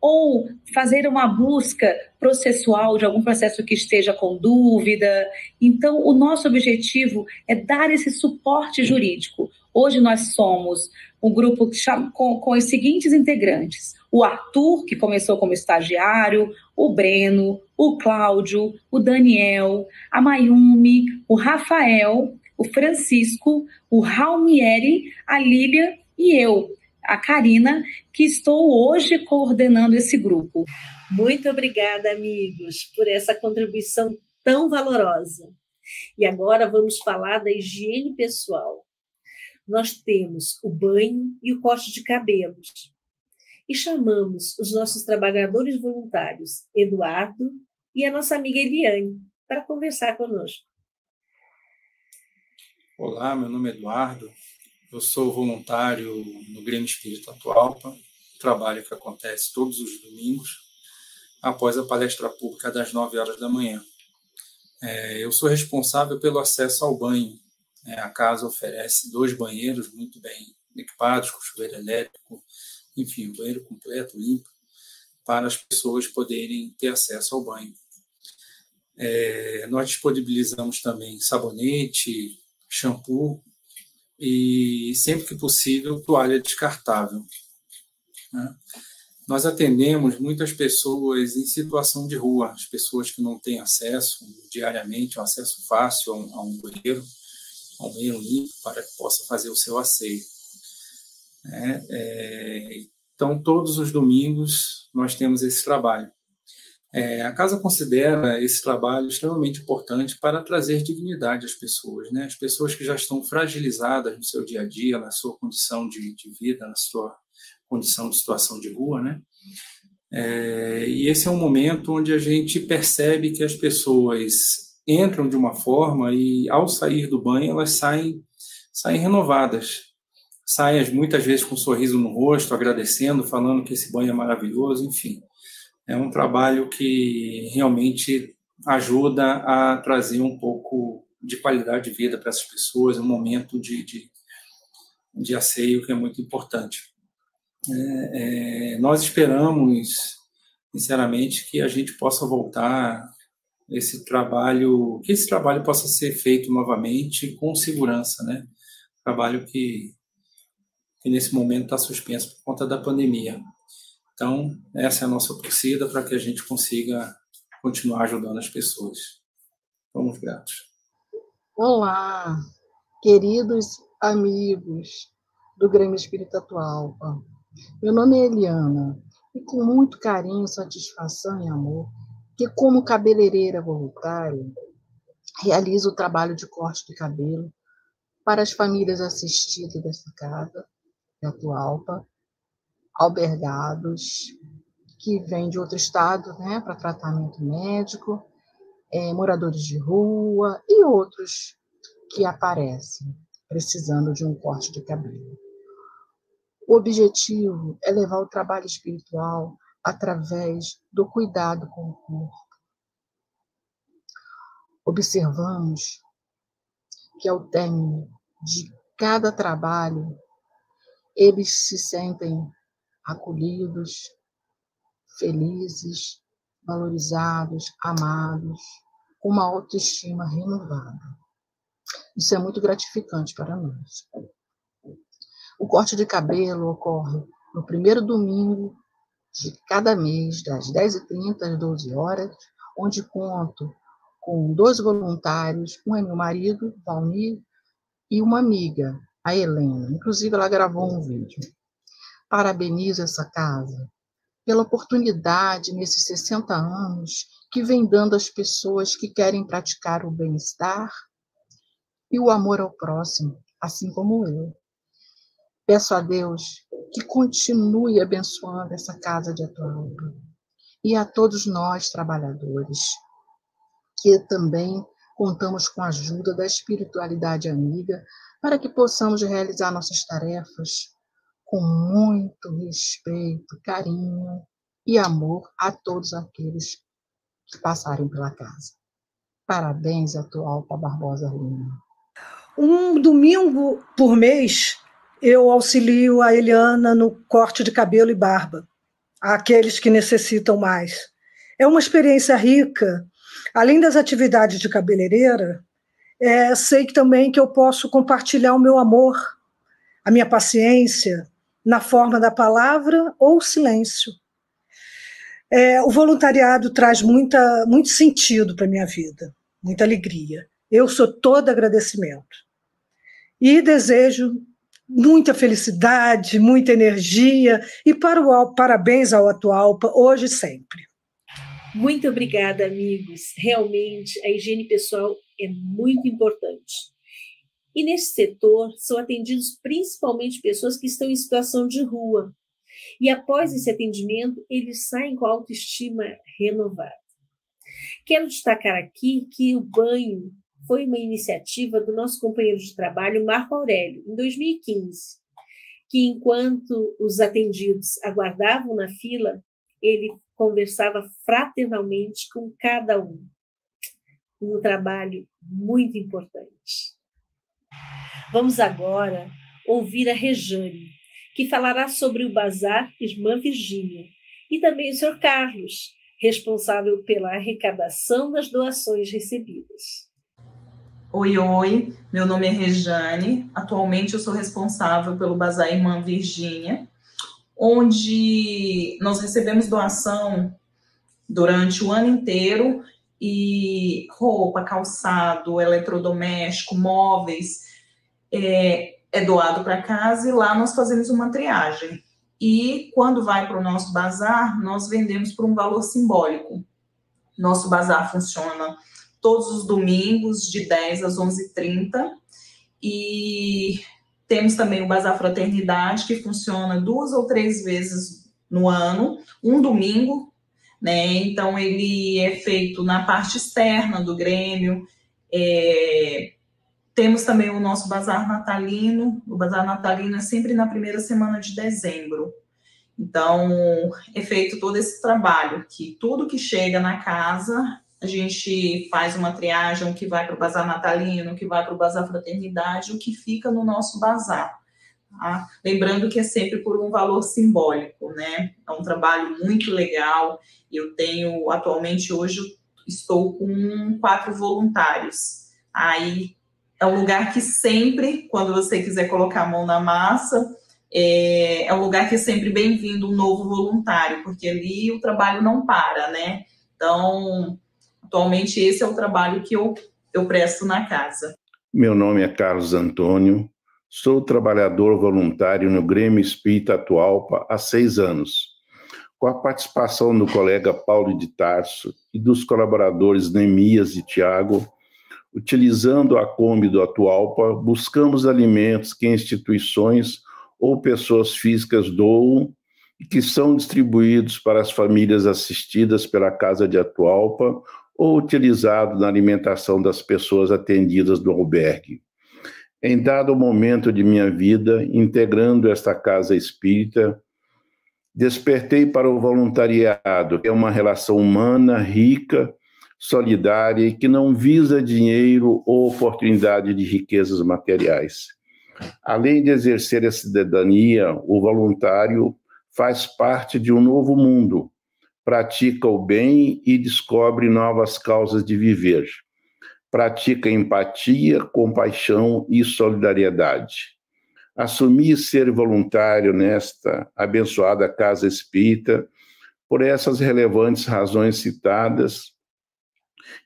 ou fazer uma busca processual de algum processo que esteja com dúvida. Então, o nosso objetivo é dar esse suporte jurídico. Hoje nós somos um grupo com, com os seguintes integrantes: o Arthur, que começou como estagiário, o Breno, o Cláudio, o Daniel, a Mayumi, o Rafael, o Francisco, o Raumieri, a Lília e eu, a Karina, que estou hoje coordenando esse grupo. Muito obrigada, amigos, por essa contribuição tão valorosa. E agora vamos falar da higiene pessoal. Nós temos o banho e o corte de cabelos e chamamos os nossos trabalhadores voluntários, Eduardo e a nossa amiga Eliane, para conversar conosco. Olá, meu nome é Eduardo, eu sou voluntário no Grêmio Espírito Atualpa, trabalho que acontece todos os domingos, após a palestra pública das 9 horas da manhã. É, eu sou responsável pelo acesso ao banho. É, a casa oferece dois banheiros muito bem equipados, com chuveiro elétrico, enfim, o banheiro completo, limpo, para as pessoas poderem ter acesso ao banho. É, nós disponibilizamos também sabonete, shampoo e, sempre que possível, toalha descartável. Né? Nós atendemos muitas pessoas em situação de rua, as pessoas que não têm acesso diariamente, um acesso fácil a um, a um banheiro, a um banheiro limpo, para que possa fazer o seu asseio. É, é, então, todos os domingos nós temos esse trabalho. É, a casa considera esse trabalho extremamente importante para trazer dignidade às pessoas, né? As pessoas que já estão fragilizadas no seu dia a dia, na sua condição de, de vida, na sua condição de situação de rua, né? É, e esse é um momento onde a gente percebe que as pessoas entram de uma forma e, ao sair do banho, elas saem, saem renovadas, saem muitas vezes com um sorriso no rosto, agradecendo, falando que esse banho é maravilhoso, enfim. É um trabalho que realmente ajuda a trazer um pouco de qualidade de vida para essas pessoas, um momento de, de, de asseio que é muito importante. É, é, nós esperamos, sinceramente, que a gente possa voltar esse trabalho, que esse trabalho possa ser feito novamente com segurança, né? Trabalho que que nesse momento está suspenso por conta da pandemia. Então, essa é a nossa torcida para que a gente consiga continuar ajudando as pessoas. Vamos gratos. Olá, queridos amigos do Grêmio Espírito Atual. Meu nome é Eliana e com muito carinho, satisfação e amor, que como cabeleireira voluntária, realizo o trabalho de corte de cabelo para as famílias assistidas dessa casa de Atualpa, albergados, que vêm de outro estado né, para tratamento médico, é, moradores de rua e outros que aparecem precisando de um corte de cabelo. O objetivo é levar o trabalho espiritual através do cuidado com o corpo. Observamos que ao término de cada trabalho, eles se sentem acolhidos, felizes, valorizados, amados, com uma autoestima renovada. Isso é muito gratificante para nós. O corte de cabelo ocorre no primeiro domingo de cada mês, das 10h30 às 12 horas, onde conto com dois voluntários, um é meu marido, Valmir, e uma amiga, a Helena. Inclusive, ela gravou um vídeo. Parabenizo essa casa pela oportunidade nesses 60 anos que vem dando às pessoas que querem praticar o bem-estar e o amor ao próximo, assim como eu. Peço a Deus que continue abençoando essa casa de Atualpa e a todos nós, trabalhadores, que também contamos com a ajuda da espiritualidade amiga para que possamos realizar nossas tarefas com muito respeito, carinho e amor a todos aqueles que passarem pela casa. Parabéns, atual para Barbosa Lima. Um domingo por mês, eu auxilio a Eliana no corte de cabelo e barba, aqueles que necessitam mais. É uma experiência rica. Além das atividades de cabeleireira, é, sei também que eu posso compartilhar o meu amor, a minha paciência, na forma da palavra ou silêncio. É, o voluntariado traz muita, muito sentido para a minha vida, muita alegria. Eu sou todo agradecimento. E desejo muita felicidade, muita energia e para o, parabéns ao Atualpa, hoje e sempre. Muito obrigada, amigos. Realmente, a higiene pessoal é muito importante. E nesse setor são atendidos principalmente pessoas que estão em situação de rua. E após esse atendimento, eles saem com a autoestima renovada. Quero destacar aqui que o banho foi uma iniciativa do nosso companheiro de trabalho, Marco Aurélio, em 2015, que enquanto os atendidos aguardavam na fila, ele conversava fraternalmente com cada um. Um trabalho muito importante. Vamos agora ouvir a Rejane, que falará sobre o Bazar Irmã Virgínia, e também o Sr. Carlos, responsável pela arrecadação das doações recebidas. Oi, oi, meu nome é Rejane. Atualmente eu sou responsável pelo Bazar Irmã Virgínia, onde nós recebemos doação durante o ano inteiro e roupa, calçado, eletrodoméstico, móveis é, é doado para casa e lá nós fazemos uma triagem. E quando vai para o nosso bazar, nós vendemos por um valor simbólico. Nosso bazar funciona todos os domingos, de 10 às 11h30. E temos também o Bazar Fraternidade, que funciona duas ou três vezes no ano, um domingo, né? Então, ele é feito na parte externa do Grêmio. É... Temos também o nosso Bazar Natalino. O Bazar Natalino é sempre na primeira semana de dezembro. Então, é feito todo esse trabalho, que tudo que chega na casa a gente faz uma triagem, o que vai para o bazar natalino, o que vai para o bazar fraternidade, o que fica no nosso bazar. Tá? Lembrando que é sempre por um valor simbólico, né? É um trabalho muito legal. Eu tenho, atualmente, hoje, estou com quatro voluntários. Aí é um lugar que sempre, quando você quiser colocar a mão na massa, é, é um lugar que é sempre bem-vindo um novo voluntário, porque ali o trabalho não para, né? Então, Atualmente, esse é o trabalho que eu, eu presto na casa. Meu nome é Carlos Antônio, sou trabalhador voluntário no Grêmio Espírita Atualpa há seis anos. Com a participação do colega Paulo de Tarso e dos colaboradores Nemias e Tiago, Utilizando a Kombi do Atualpa, buscamos alimentos que instituições ou pessoas físicas doam e que são distribuídos para as famílias assistidas pela Casa de Atualpa ou utilizados na alimentação das pessoas atendidas no albergue. Em dado momento de minha vida, integrando esta casa espírita, despertei para o voluntariado, que é uma relação humana, rica, solidária e que não visa dinheiro ou oportunidade de riquezas materiais. Além de exercer a cidadania, o voluntário faz parte de um novo mundo, pratica o bem e descobre novas causas de viver. Pratica empatia, compaixão e solidariedade. Assumir ser voluntário nesta abençoada casa espírita, por essas relevantes razões citadas,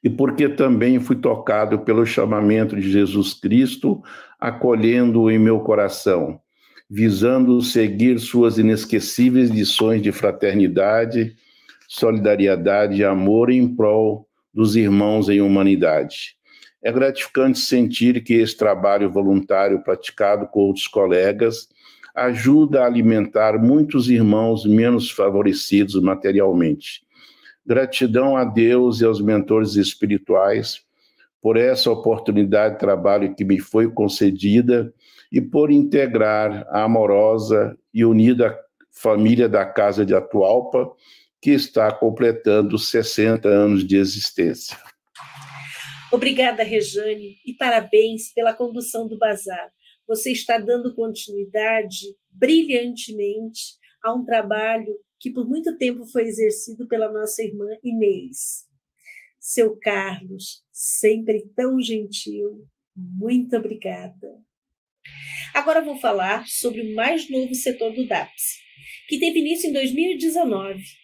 e porque também fui tocado pelo chamamento de Jesus Cristo, acolhendo-o em meu coração visando seguir suas inesquecíveis lições de fraternidade, solidariedade e amor em prol dos irmãos em humanidade. É gratificante sentir que esse trabalho voluntário praticado com outros colegas ajuda a alimentar muitos irmãos menos favorecidos materialmente. Gratidão a Deus e aos mentores espirituais por essa oportunidade de trabalho que me foi concedida e por integrar a amorosa e unida família da Casa de Atualpa, que está completando 60 anos de existência. Obrigada, Rejane, e parabéns pela condução do bazar. Você está dando continuidade brilhantemente a um trabalho que por muito tempo foi exercido pela nossa irmã Inês. Seu Carlos, sempre tão gentil, muito obrigada. Agora vou falar sobre o mais novo setor do DAPS, que teve início em 2019.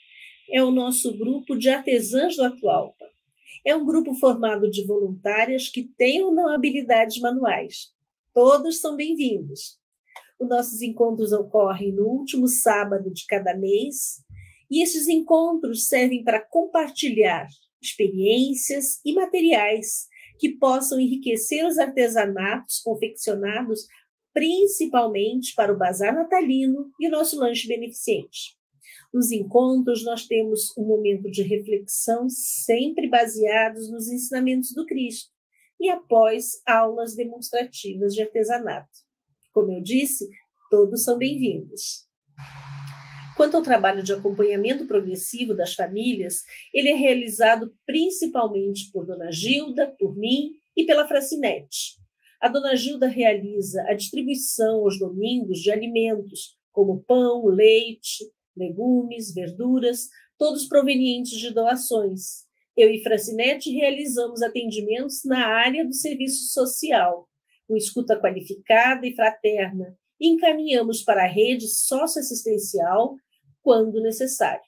É o nosso grupo de artesãs do Atualpa. É um grupo formado de voluntárias que têm ou não habilidades manuais. Todos são bem-vindos. Os nossos encontros ocorrem no último sábado de cada mês, e esses encontros servem para compartilhar experiências e materiais que possam enriquecer os artesanatos confeccionados principalmente para o bazar natalino e o nosso lanche beneficente. Nos encontros, nós temos um momento de reflexão sempre baseados nos ensinamentos do Cristo e após aulas demonstrativas de artesanato. Como eu disse, todos são bem-vindos. Quanto ao trabalho de acompanhamento progressivo das famílias, ele é realizado principalmente por Dona Gilda, por mim e pela Fracinete. A dona Gilda realiza a distribuição aos domingos de alimentos, como pão, leite, legumes, verduras, todos provenientes de doações. Eu e Francinete realizamos atendimentos na área do serviço social, com escuta qualificada e fraterna, e encaminhamos para a rede socioassistencial quando necessário.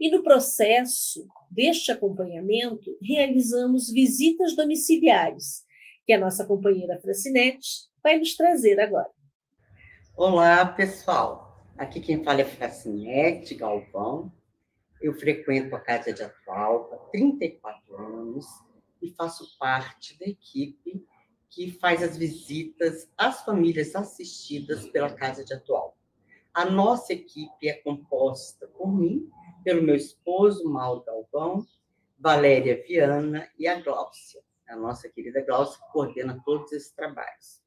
E no processo deste acompanhamento, realizamos visitas domiciliares, que a nossa companheira Francinete vai nos trazer agora. Olá, pessoal. Aqui quem fala é Francinete Galvão. Eu frequento a Casa de Atualpa há 34 anos e faço parte da equipe que faz as visitas às famílias assistidas pela Casa de Atualpa. A nossa equipe é composta por mim, pelo meu esposo, Mauro Galvão, Valéria Viana e a Gláucia a nossa querida Glaucia, que coordena todos esses trabalhos.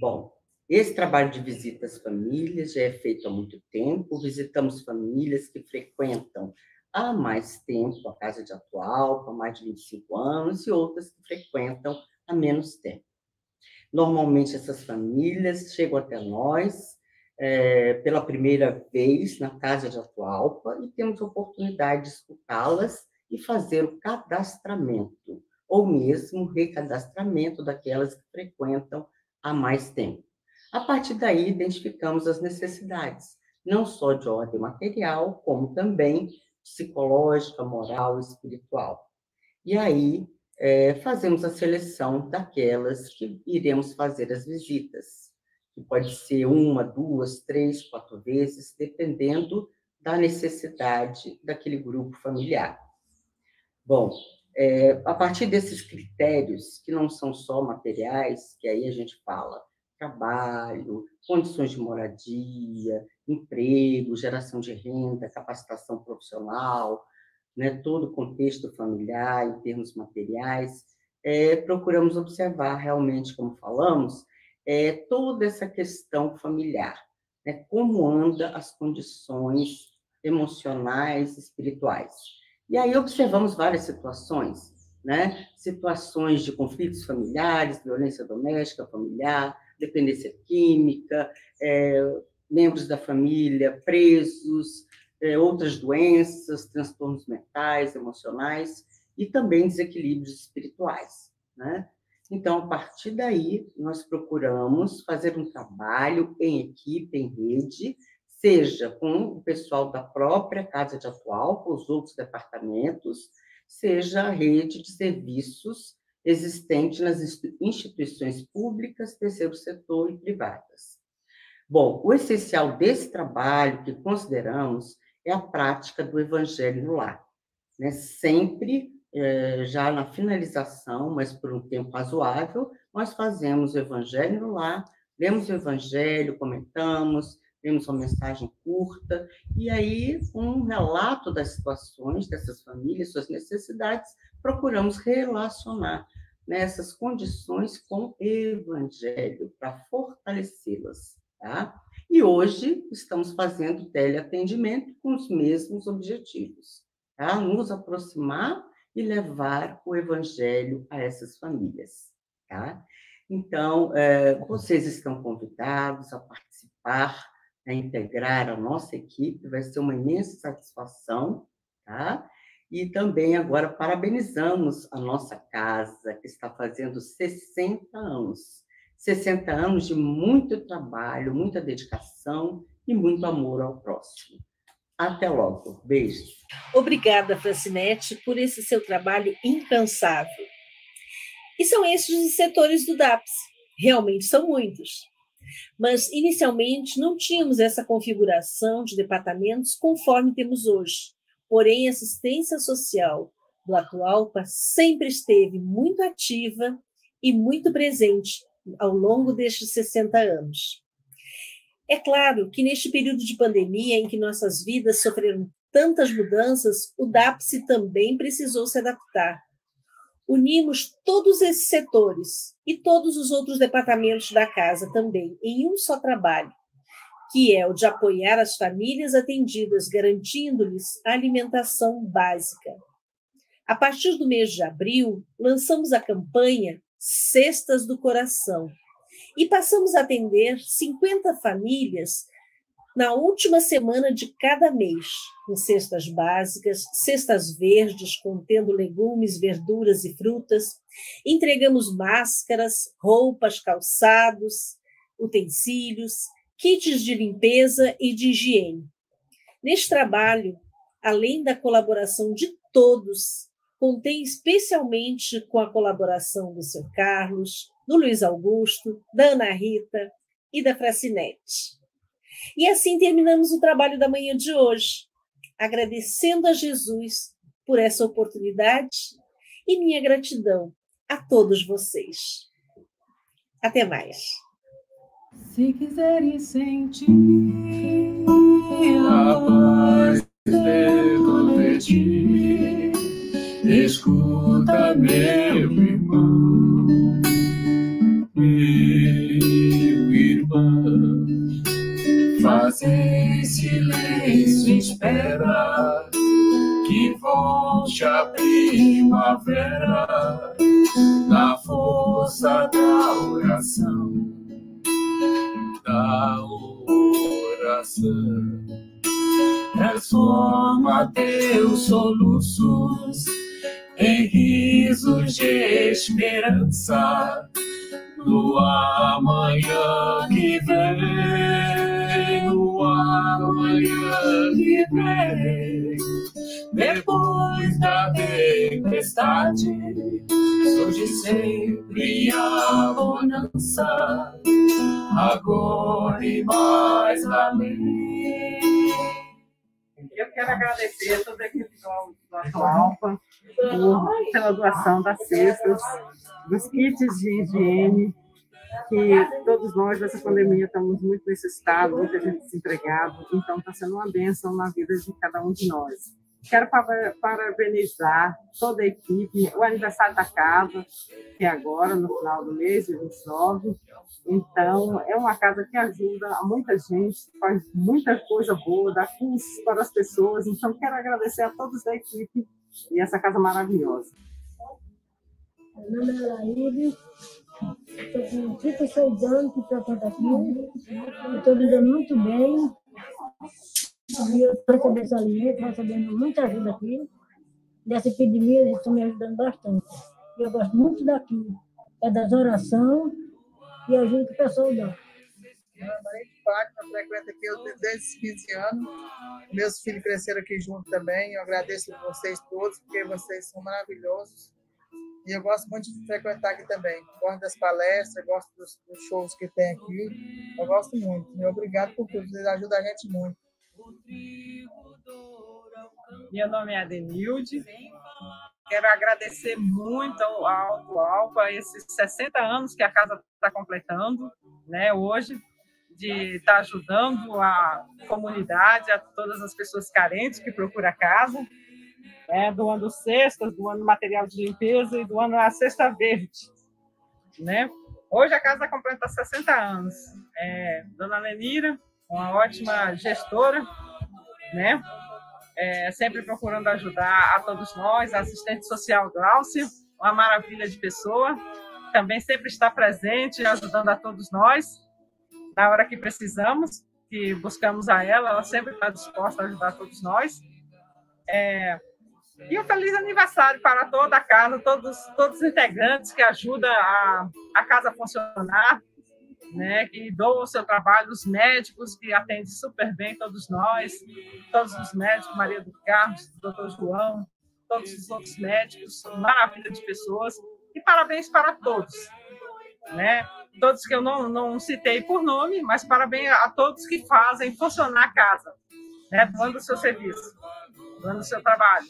Bom, esse trabalho de visita às famílias já é feito há muito tempo, visitamos famílias que frequentam há mais tempo a Casa de Atual, há mais de 25 anos, e outras que frequentam há menos tempo. Normalmente, essas famílias chegam até nós é, pela primeira vez na Casa de Atualpa e temos a oportunidade de escutá-las e fazer o cadastramento ou mesmo recadastramento daquelas que frequentam há mais tempo. A partir daí, identificamos as necessidades, não só de ordem material, como também psicológica, moral espiritual. E aí, é, fazemos a seleção daquelas que iremos fazer as visitas, que pode ser uma, duas, três, quatro vezes, dependendo da necessidade daquele grupo familiar. Bom, É, a partir desses critérios, que não são só materiais, que aí a gente fala trabalho, condições de moradia, emprego, geração de renda, capacitação profissional, né, todo o contexto familiar em termos materiais, é, procuramos observar realmente, como falamos, é, toda essa questão familiar, né, como anda as condições emocionais, espirituais. E aí observamos várias situações, né, situações de conflitos familiares, violência doméstica familiar, dependência química, é, membros da família presos, é, outras doenças, transtornos mentais, emocionais e também desequilíbrios espirituais. Né? Então, a partir daí, nós procuramos fazer um trabalho em equipe, em rede, seja com o pessoal da própria Casa de Atual, com os outros departamentos, seja a rede de serviços existente nas instituições públicas, terceiro setor e privadas. Bom, o essencial desse trabalho que consideramos é a prática do evangelho no lar. Né? Sempre, é, já na finalização, mas por um tempo razoável, nós fazemos o evangelho no lar, lemos o evangelho, comentamos, temos uma mensagem curta, e aí, um relato das situações dessas famílias, suas necessidades, procuramos relacionar nessas condições com o Evangelho, para fortalecê-las. Tá? E hoje estamos fazendo teleatendimento com os mesmos objetivos, tá? nos aproximar e levar o Evangelho a essas famílias. Tá? Então, é, vocês estão convidados a participar, a integrar a nossa equipe, vai ser uma imensa satisfação, tá? E também agora parabenizamos a nossa casa, que está fazendo 60 anos. 60 anos de muito trabalho, muita dedicação e muito amor ao próximo. Até logo. Beijos. Obrigada, Francinete, por esse seu trabalho incansável. E são esses os setores do DAPS. Realmente são muitos. Mas, inicialmente, não tínhamos essa configuração de departamentos conforme temos hoje. Porém, a assistência social do Atualpa sempre esteve muito ativa e muito presente ao longo destes 60 anos. É claro que neste período de pandemia em que nossas vidas sofreram tantas mudanças, o DAPSE também precisou se adaptar. Unimos todos esses setores e todos os outros departamentos da casa também em um só trabalho, que é o de apoiar as famílias atendidas, garantindo-lhes a alimentação básica. A partir do mês de abril, lançamos a campanha Cestas do Coração e passamos a atender 50 famílias na última semana de cada mês, com cestas básicas, cestas verdes contendo legumes, verduras e frutas. Entregamos máscaras, roupas, calçados, utensílios kits de limpeza e de higiene. Neste trabalho, além da colaboração de todos, contei especialmente com a colaboração do seu Carlos, do Luiz Augusto, da Ana Rita e da Fracinete. E assim terminamos o trabalho da manhã de hoje, agradecendo a Jesus por essa oportunidade e minha gratidão a todos vocês. Até mais. Se quiseres sentir a paz dentro de ti, escuta, meu irmão, em silêncio, espera que volte a primavera na força da oração da oração. Transforma teus soluços em risos de esperança no amanhã que vem, amanhã que vem. Depois da tempestade, surge sempre a bonança, agora e mais além. Eu quero agradecer a toda a equipe do, Atualpa pela doação das cestas, dos kits de higiene, que todos nós nessa pandemia estamos muito necessitados, muita gente desempregada, então está sendo uma bênção na vida de cada um de nós. Quero parabenizar toda a equipe, o aniversário da casa, que é agora, no final do mês, de 29. Então, é uma casa que ajuda a muita gente, faz muita coisa boa, dá cursos para as pessoas. Então, quero agradecer a todos da equipe e essa casa maravilhosa. Meu nome é Laíde, estou com 36 anos que estou aqui, estou vivendo muito bem, eu estou recebendo estou recebendo muita ajuda aqui. Dessa epidemia, eles estão me ajudando bastante. Eu gosto muito daqui. É das orações e ajuda que o pessoal dá. Marido Fátima frequenta aqui desde os 15 anos. Meus filhos cresceram aqui junto também. Eu agradeço a vocês todos, porque vocês são maravilhosos. E eu gosto muito de frequentar aqui também. Gosto das palestras, gosto dos, dos shows que tem aqui. Eu gosto muito. E obrigado por tudo. Vocês ajudam a gente muito. Meu nome é Adenilde. Quero agradecer muito ao Alto Alpa esses 60 anos que a casa está completando, né, hoje, de estar tá ajudando a comunidade, a todas as pessoas carentes que procuram a casa, né, doando cestas, doando material de limpeza e doando a cesta verde. Né? Hoje a casa completa 60 anos. É, Dona Lenira, uma ótima gestora, né? É, sempre procurando ajudar a todos nós, a assistente social Glaucio, uma maravilha de pessoa, também sempre está presente, ajudando a todos nós, na hora que precisamos, que buscamos a ela, ela sempre está disposta a ajudar todos nós. É, e um feliz aniversário para toda a casa, todos, todos os integrantes que ajudam a, a casa a funcionar, né, que doam o seu trabalho, os médicos que atendem super bem todos nós, todos os médicos, Maria do Carlos, doutor João, todos os outros médicos, maravilha de pessoas, e parabéns para todos, né? Todos que eu não, não citei por nome, mas parabéns a todos que fazem funcionar a casa, né? Doando o seu serviço, doando o seu trabalho.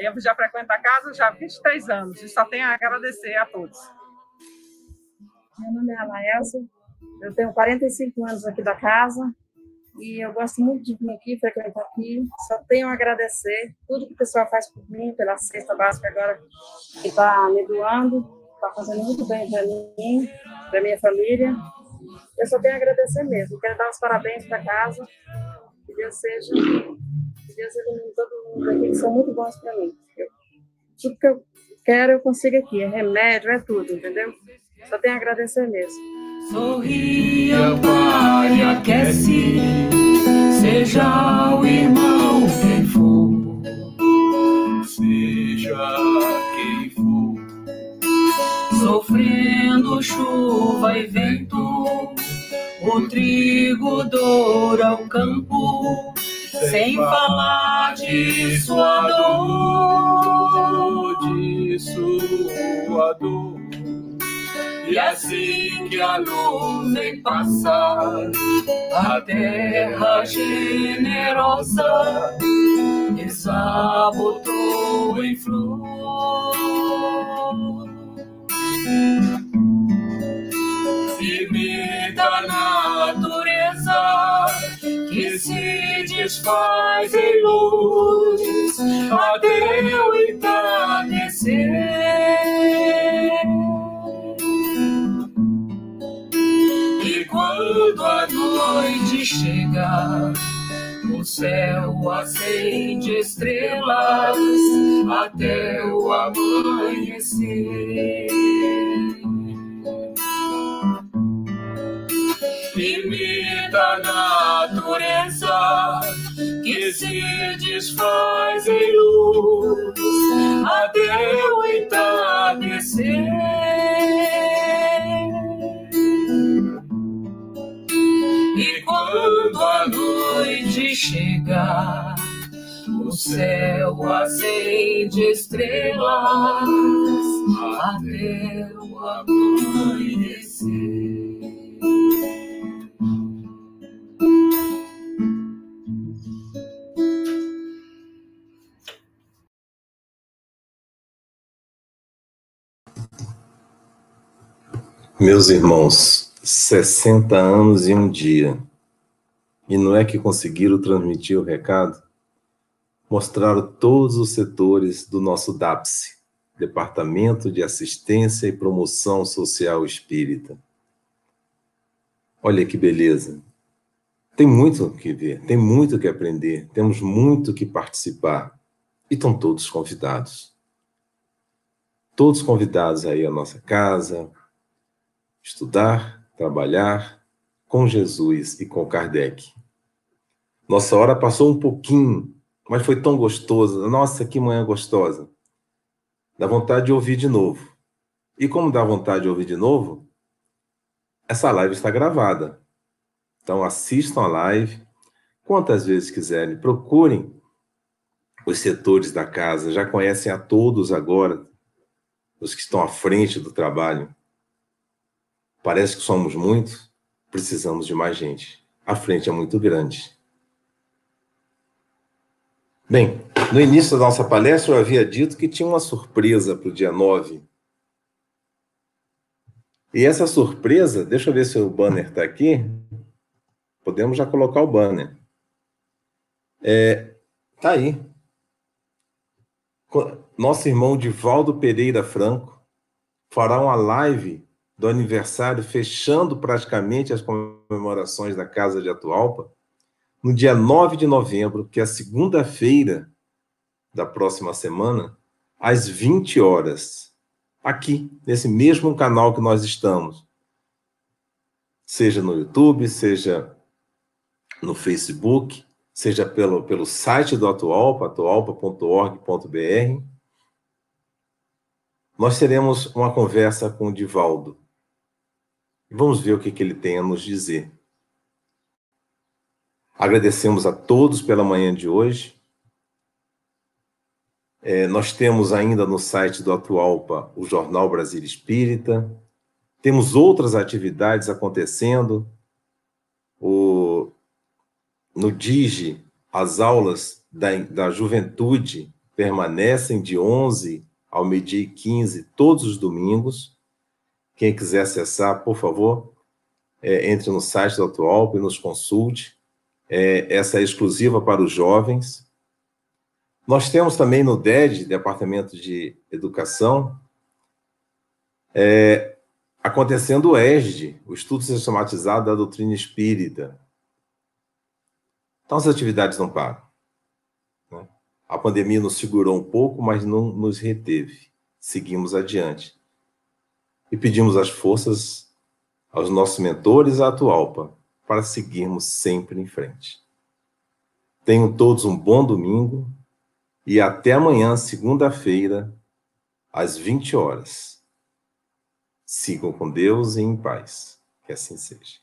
Eu já frequento a casa já há 23 anos e só tenho a agradecer a todos. Meu nome é Alaelsa, eu tenho 45 anos aqui da casa e eu gosto muito de vir aqui, frequentar aqui. Só tenho a agradecer tudo que o pessoal faz por mim, pela cesta básica agora que está me doando, está fazendo muito bem para mim, para minha família. Eu só tenho a agradecer mesmo. Quero dar os parabéns para casa. Que Deus seja, Deus ilumine todo mundo aqui, são muito bons para mim. Eu, tudo que eu quero, eu consigo aqui. É remédio, é tudo, entendeu? Só tenho a agradecer mesmo. Sorria, pare, aquece, seja o irmão quem for, seja quem for, sofrendo chuva e vento, o trigo doura o campo, sem falar de sua dor, de sua dor e assim que a nuvem passar, a terra generosa desabotou em flor. Firme da natureza que se desfaz em luz até o entardecer. quando a noite chega, o céu acende estrelas até o amanhecer. Se desfaz em luz até o entardecer. E quando a noite chegar, o céu acende estrelas até o amanhecer. Meus irmãos, 60 anos e um dia. E não é que conseguiram transmitir o recado? Mostraram todos os setores do nosso DAPSE, Departamento de Assistência e Promoção Social Espírita. Olha que beleza. Tem muito o que ver, tem muito que aprender, temos muito que participar. E estão todos convidados. Todos convidados aí à nossa casa, estudar, trabalhar com Jesus e com Kardec. Nossa hora passou um pouquinho, mas foi tão gostosa. Nossa, que manhã gostosa. Dá vontade de ouvir de novo. E como dá vontade de ouvir de novo, essa live está gravada. Então assistam a live quantas vezes quiserem. Procurem os setores da casa, já conhecem a todos agora, os que estão à frente do trabalho. Parece que somos muitos, precisamos de mais gente. A frente é muito grande. Bem, no início da nossa palestra eu havia dito que tinha uma surpresa para o dia 9. E essa surpresa, deixa eu ver se o banner está aqui. Podemos já colocar o banner. É, tá aí. Nosso irmão Divaldo Pereira Franco fará uma live do aniversário, fechando praticamente as comemorações da Casa de Atualpa, no dia 9 de novembro, que é segunda-feira da próxima semana, às 20 horas, aqui, nesse mesmo canal que nós estamos. Seja no YouTube, seja no Facebook, seja pelo, pelo site do Atualpa, atualpa.org.br. Nós teremos uma conversa com o Divaldo, Vamos ver o que, que ele tem a nos dizer. Agradecemos a todos pela manhã de hoje. É, nós temos ainda no site do Atualpa o Jornal Brasil Espírita. Temos outras atividades acontecendo. O, no DIGI, as aulas da, da juventude permanecem de 11 ao meio-dia e 15 todos os domingos. Quem quiser acessar, por favor, é, entre no site da Atualp e nos consulte. É, essa é exclusiva para os jovens. Nós temos também no DED, Departamento de Educação, é, acontecendo o ESD, o Estudo Sistematizado da Doutrina Espírita. Então, as atividades não param. Né? A pandemia nos segurou um pouco, mas não nos reteve. Seguimos adiante e pedimos as forças aos nossos mentores à Atualpa para seguirmos sempre em frente. Tenham todos um bom domingo e até amanhã, segunda-feira, às 20 horas. Sigam com Deus e em paz. Que assim seja.